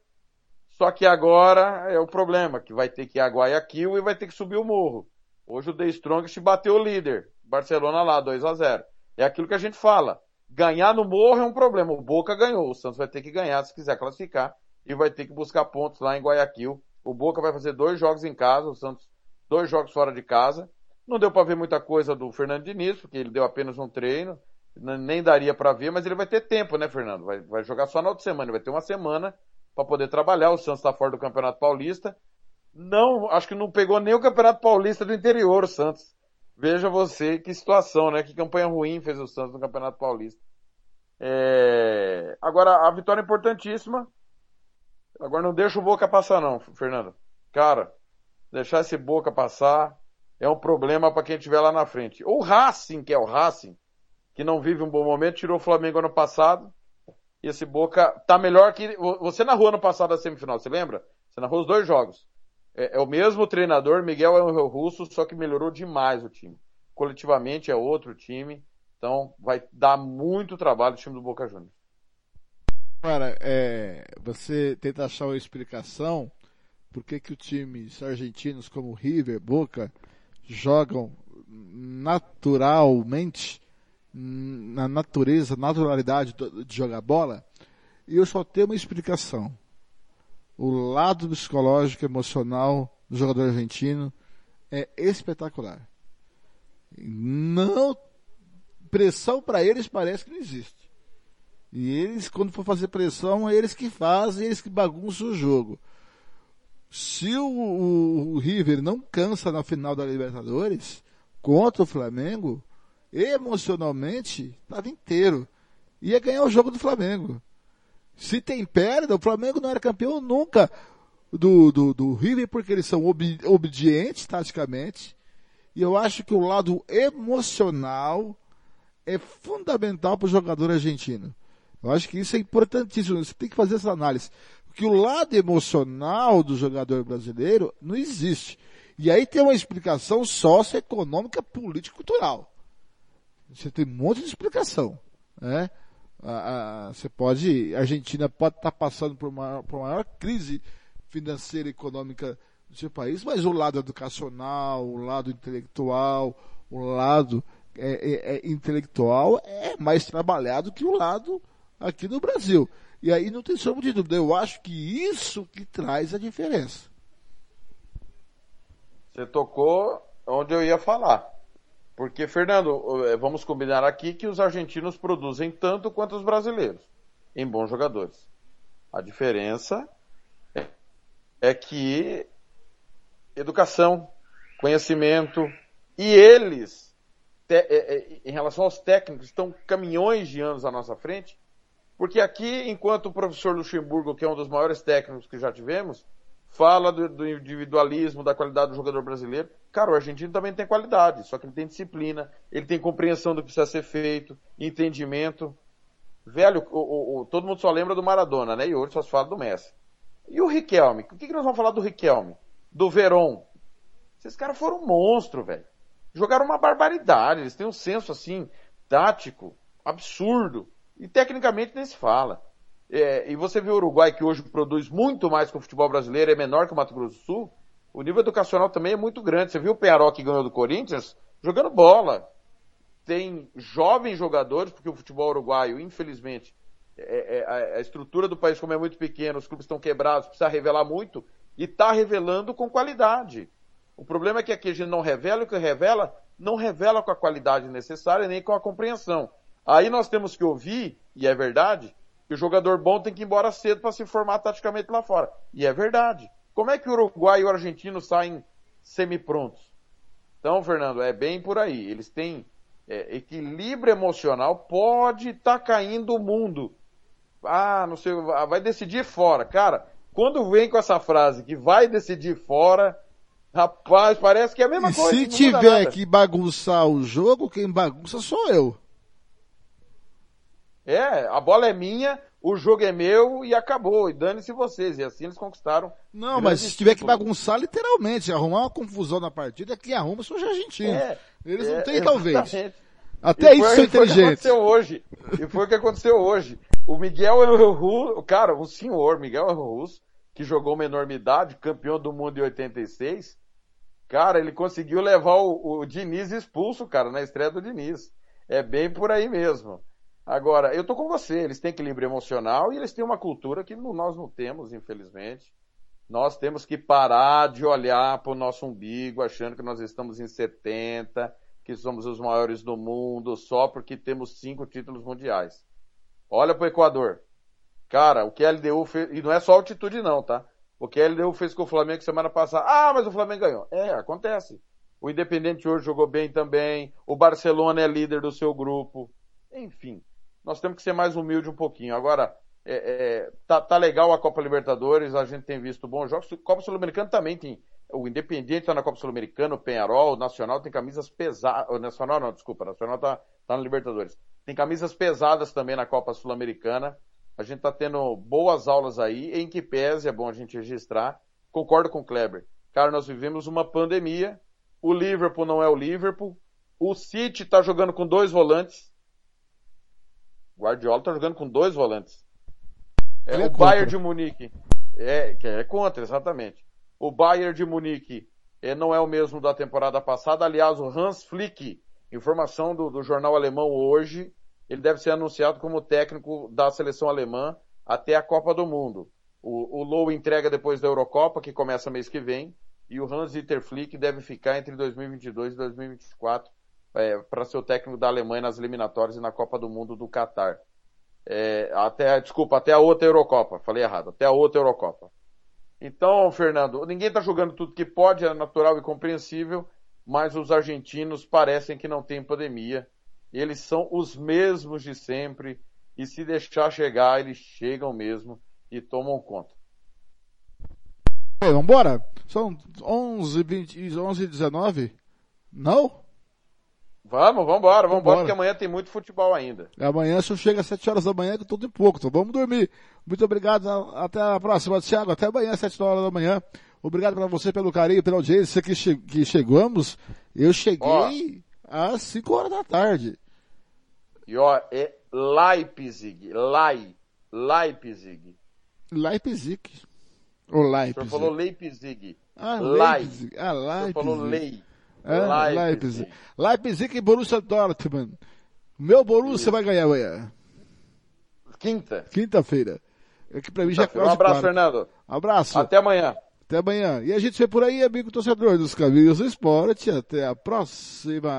Só que agora é o problema, que vai ter que ir a Guayaquil e vai ter que subir o morro. Hoje o The Strongest bateu o líder. Barcelona lá, 2 a 0 É aquilo que a gente fala. Ganhar no morro é um problema. O Boca ganhou. O Santos vai ter que ganhar se quiser classificar. E vai ter que buscar pontos lá em Guayaquil. O Boca vai fazer dois jogos em casa. O Santos, dois jogos fora de casa. Não deu para ver muita coisa do Fernando Diniz, porque ele deu apenas um treino nem daria para ver, mas ele vai ter tempo, né, Fernando? Vai, vai jogar só na outra semana, ele vai ter uma semana para poder trabalhar. O Santos está fora do Campeonato Paulista. Não, acho que não pegou nem o Campeonato Paulista do interior, o Santos. Veja você que situação, né? Que campanha ruim fez o Santos no Campeonato Paulista. É... Agora, a vitória é importantíssima. Agora não deixa o Boca passar, não, Fernando. Cara, deixar esse Boca passar é um problema para quem estiver lá na frente. O Racing, que é o Racing, que não vive um bom momento, tirou o Flamengo ano passado. E esse Boca tá melhor que. Você narrou ano passado a semifinal, você lembra? Você narrou os dois jogos. É, é o mesmo treinador, Miguel é um russo, só que melhorou demais o time. Coletivamente é outro time. Então vai dar muito trabalho o time do Boca Juniors. Cara, é, você tenta achar uma explicação por que, que os times argentinos como River, Boca, jogam naturalmente na natureza, naturalidade de jogar bola, e eu só tenho uma explicação. O lado psicológico, emocional do jogador argentino é espetacular. Não pressão para eles parece que não existe. E eles, quando for fazer pressão, é eles que fazem, eles que bagunçam o jogo. Se o, o, o River não cansa na final da Libertadores contra o Flamengo, emocionalmente, estava inteiro. Ia ganhar o jogo do Flamengo. Se tem perda, o Flamengo não era campeão nunca do, do, do River, porque eles são ob, obedientes taticamente. E eu acho que o lado emocional é fundamental para o jogador argentino. Eu acho que isso é importantíssimo. Você tem que fazer essa análise. Porque o lado emocional do jogador brasileiro não existe. E aí tem uma explicação socioeconômica, política cultural. Você tem um monte de explicação. Né? A, a, você pode, a Argentina pode estar tá passando por uma, por maior crise financeira e econômica do seu país, mas o lado educacional, o lado intelectual, o lado é, é, é, intelectual é mais trabalhado que o lado aqui no Brasil. E aí não tem sombra de dúvida. Eu acho que isso que traz a diferença. Você tocou onde eu ia falar. Porque, Fernando, eh, vamos combinar aqui que os argentinos produzem tanto quanto os brasileiros em bons jogadores. A diferença é, que educação, conhecimento e eles é, é, em relação aos técnicos, estão caminhões de anos à nossa frente, porque aqui, enquanto o professor Luxemburgo, que é um dos maiores técnicos que já tivemos, fala do, do, individualismo, da qualidade do jogador brasileiro. Cara, o argentino também tem qualidade, só que ele tem disciplina, ele tem compreensão do que precisa ser feito, entendimento. Velho, o, o, todo mundo só lembra do Maradona, né? E hoje só se fala do Messi. E o Riquelme? O que, que nós vamos falar do Riquelme? Do Veron? Esses caras foram um monstro, velho. Jogaram uma barbaridade, eles têm um senso assim, tático, absurdo. E tecnicamente nem se fala. É, e você vê o Uruguai que hoje produz muito mais que o futebol brasileiro, é menor que o Mato Grosso do Sul. O nível educacional também é muito grande. Você viu o Penharol que ganhou do Corinthians jogando bola. Tem jovens jogadores, porque o futebol uruguaio, infelizmente, é, é, a estrutura do país, como é muito pequeno, os clubes estão quebrados, precisa revelar muito, e está revelando com qualidade. O problema é que aqui a gente não revela, o que revela, não revela com a qualidade necessária, nem com a compreensão. Aí nós temos que ouvir, e é verdade, que o jogador bom tem que ir embora cedo para se formar taticamente lá fora. E é verdade. Como é que o Uruguai e o argentino saem semi-prontos? Então, Fernando, é bem por aí. Eles têm é, equilíbrio emocional, pode estar tá caindo o mundo. Ah, não sei, vai decidir fora. Cara, quando vem com essa frase que vai decidir fora, rapaz, parece que é a mesma e coisa. Se tiver que bagunçar o jogo, quem bagunça sou eu. É, a bola é minha, o jogo é meu e acabou. E dane-se vocês. E assim eles conquistaram. Não, mas se tiver que bagunçar literalmente, arrumar uma confusão na partida, quem arruma são os argentinos. É, eles é, não têm, talvez. Até isso são inteligentes. Foi o que aconteceu hoje. E foi o que aconteceu hoje. O Miguel Russo, cara, o senhor Miguel Russo, que jogou uma enormidade, campeão do mundo em 86, cara, ele conseguiu levar o, o Diniz expulso, cara, na estreia do Diniz. É bem por aí mesmo. Agora, eu tô com você, eles têm equilíbrio emocional e eles têm uma cultura que nós não temos, infelizmente. Nós temos que parar de olhar para o nosso umbigo achando que nós estamos em 70, que somos os maiores do mundo só porque temos cinco títulos mundiais. Olha para o Equador. Cara, o que a LDU fez, e não é só altitude não, tá? O que a LDU fez com o Flamengo semana passada. Ah, mas o Flamengo ganhou. É, acontece. O Independente hoje jogou bem também. O Barcelona é líder do seu grupo. Enfim nós temos que ser mais humilde um pouquinho. Agora, é, é, tá, tá, legal a Copa Libertadores, a gente tem visto bons jogos. Copa Sul-Americana também tem. O Independiente está na Copa Sul-Americana, o Penharol, o Nacional tem camisas pesadas. O Nacional não, desculpa, o Nacional está tá na Libertadores. Tem camisas pesadas também na Copa Sul-Americana. A gente está tendo boas aulas aí, em que pese, é bom a gente registrar. Concordo com o Kleber. Cara, nós vivemos uma pandemia. O Liverpool não é o Liverpool. O City está jogando com dois volantes. Guardiola tá jogando com dois volantes. É, o é Bayern de Munique. É, que é contra, exatamente. O Bayern de Munique é, não é o mesmo da temporada passada. Aliás, o Hans Flick, informação do, do jornal alemão hoje, ele deve ser anunciado como técnico da seleção alemã até a Copa do Mundo. O, o Low entrega depois da Eurocopa, que começa mês que vem, e o Hans Dieter Flick deve ficar entre 2022 e 2024 é, para ser o técnico da Alemanha nas eliminatórias e na Copa do Mundo do Catar. É, até, desculpa, até a outra Eurocopa. Falei errado, até a outra Eurocopa. Então, Fernando, ninguém está jogando tudo que pode, é natural e compreensível, mas os argentinos parecem que não tem pandemia. Eles são os mesmos de sempre, e se deixar chegar, eles chegam mesmo e tomam conta. vamos vambora? São 11 20 11 19 Não? Vamos, vamos embora, vamos embora, porque amanhã tem muito futebol ainda. Amanhã só chega às 7 horas da manhã, que tudo em pouco, então vamos dormir. Muito obrigado, até a próxima, Thiago, até amanhã, às 7 horas da manhã. Obrigado para você pelo carinho, pela audiência que, che que chegamos. Eu cheguei ó, às 5 horas da tarde. E ó, é Leipzig, Lai, Leipzig. Leipzig. Ou Leipzig. O senhor falou Leipzig. Ah, Leipzig. Ah, Leipzig. O senhor falou Lei. É, Leipzig. Leipzig e Borussia Dortmund. Meu Borussia vai ganhar amanhã. Quinta. Quinta-feira. É que pra mim já é quase Um abraço, Fernando. Abraço. Até amanhã. Até amanhã. E a gente vê por aí, amigo torcedor dos Caminhos do Esporte. Até a próxima.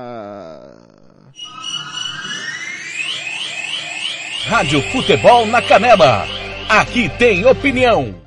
Rádio Futebol na Canela. Aqui tem opinião.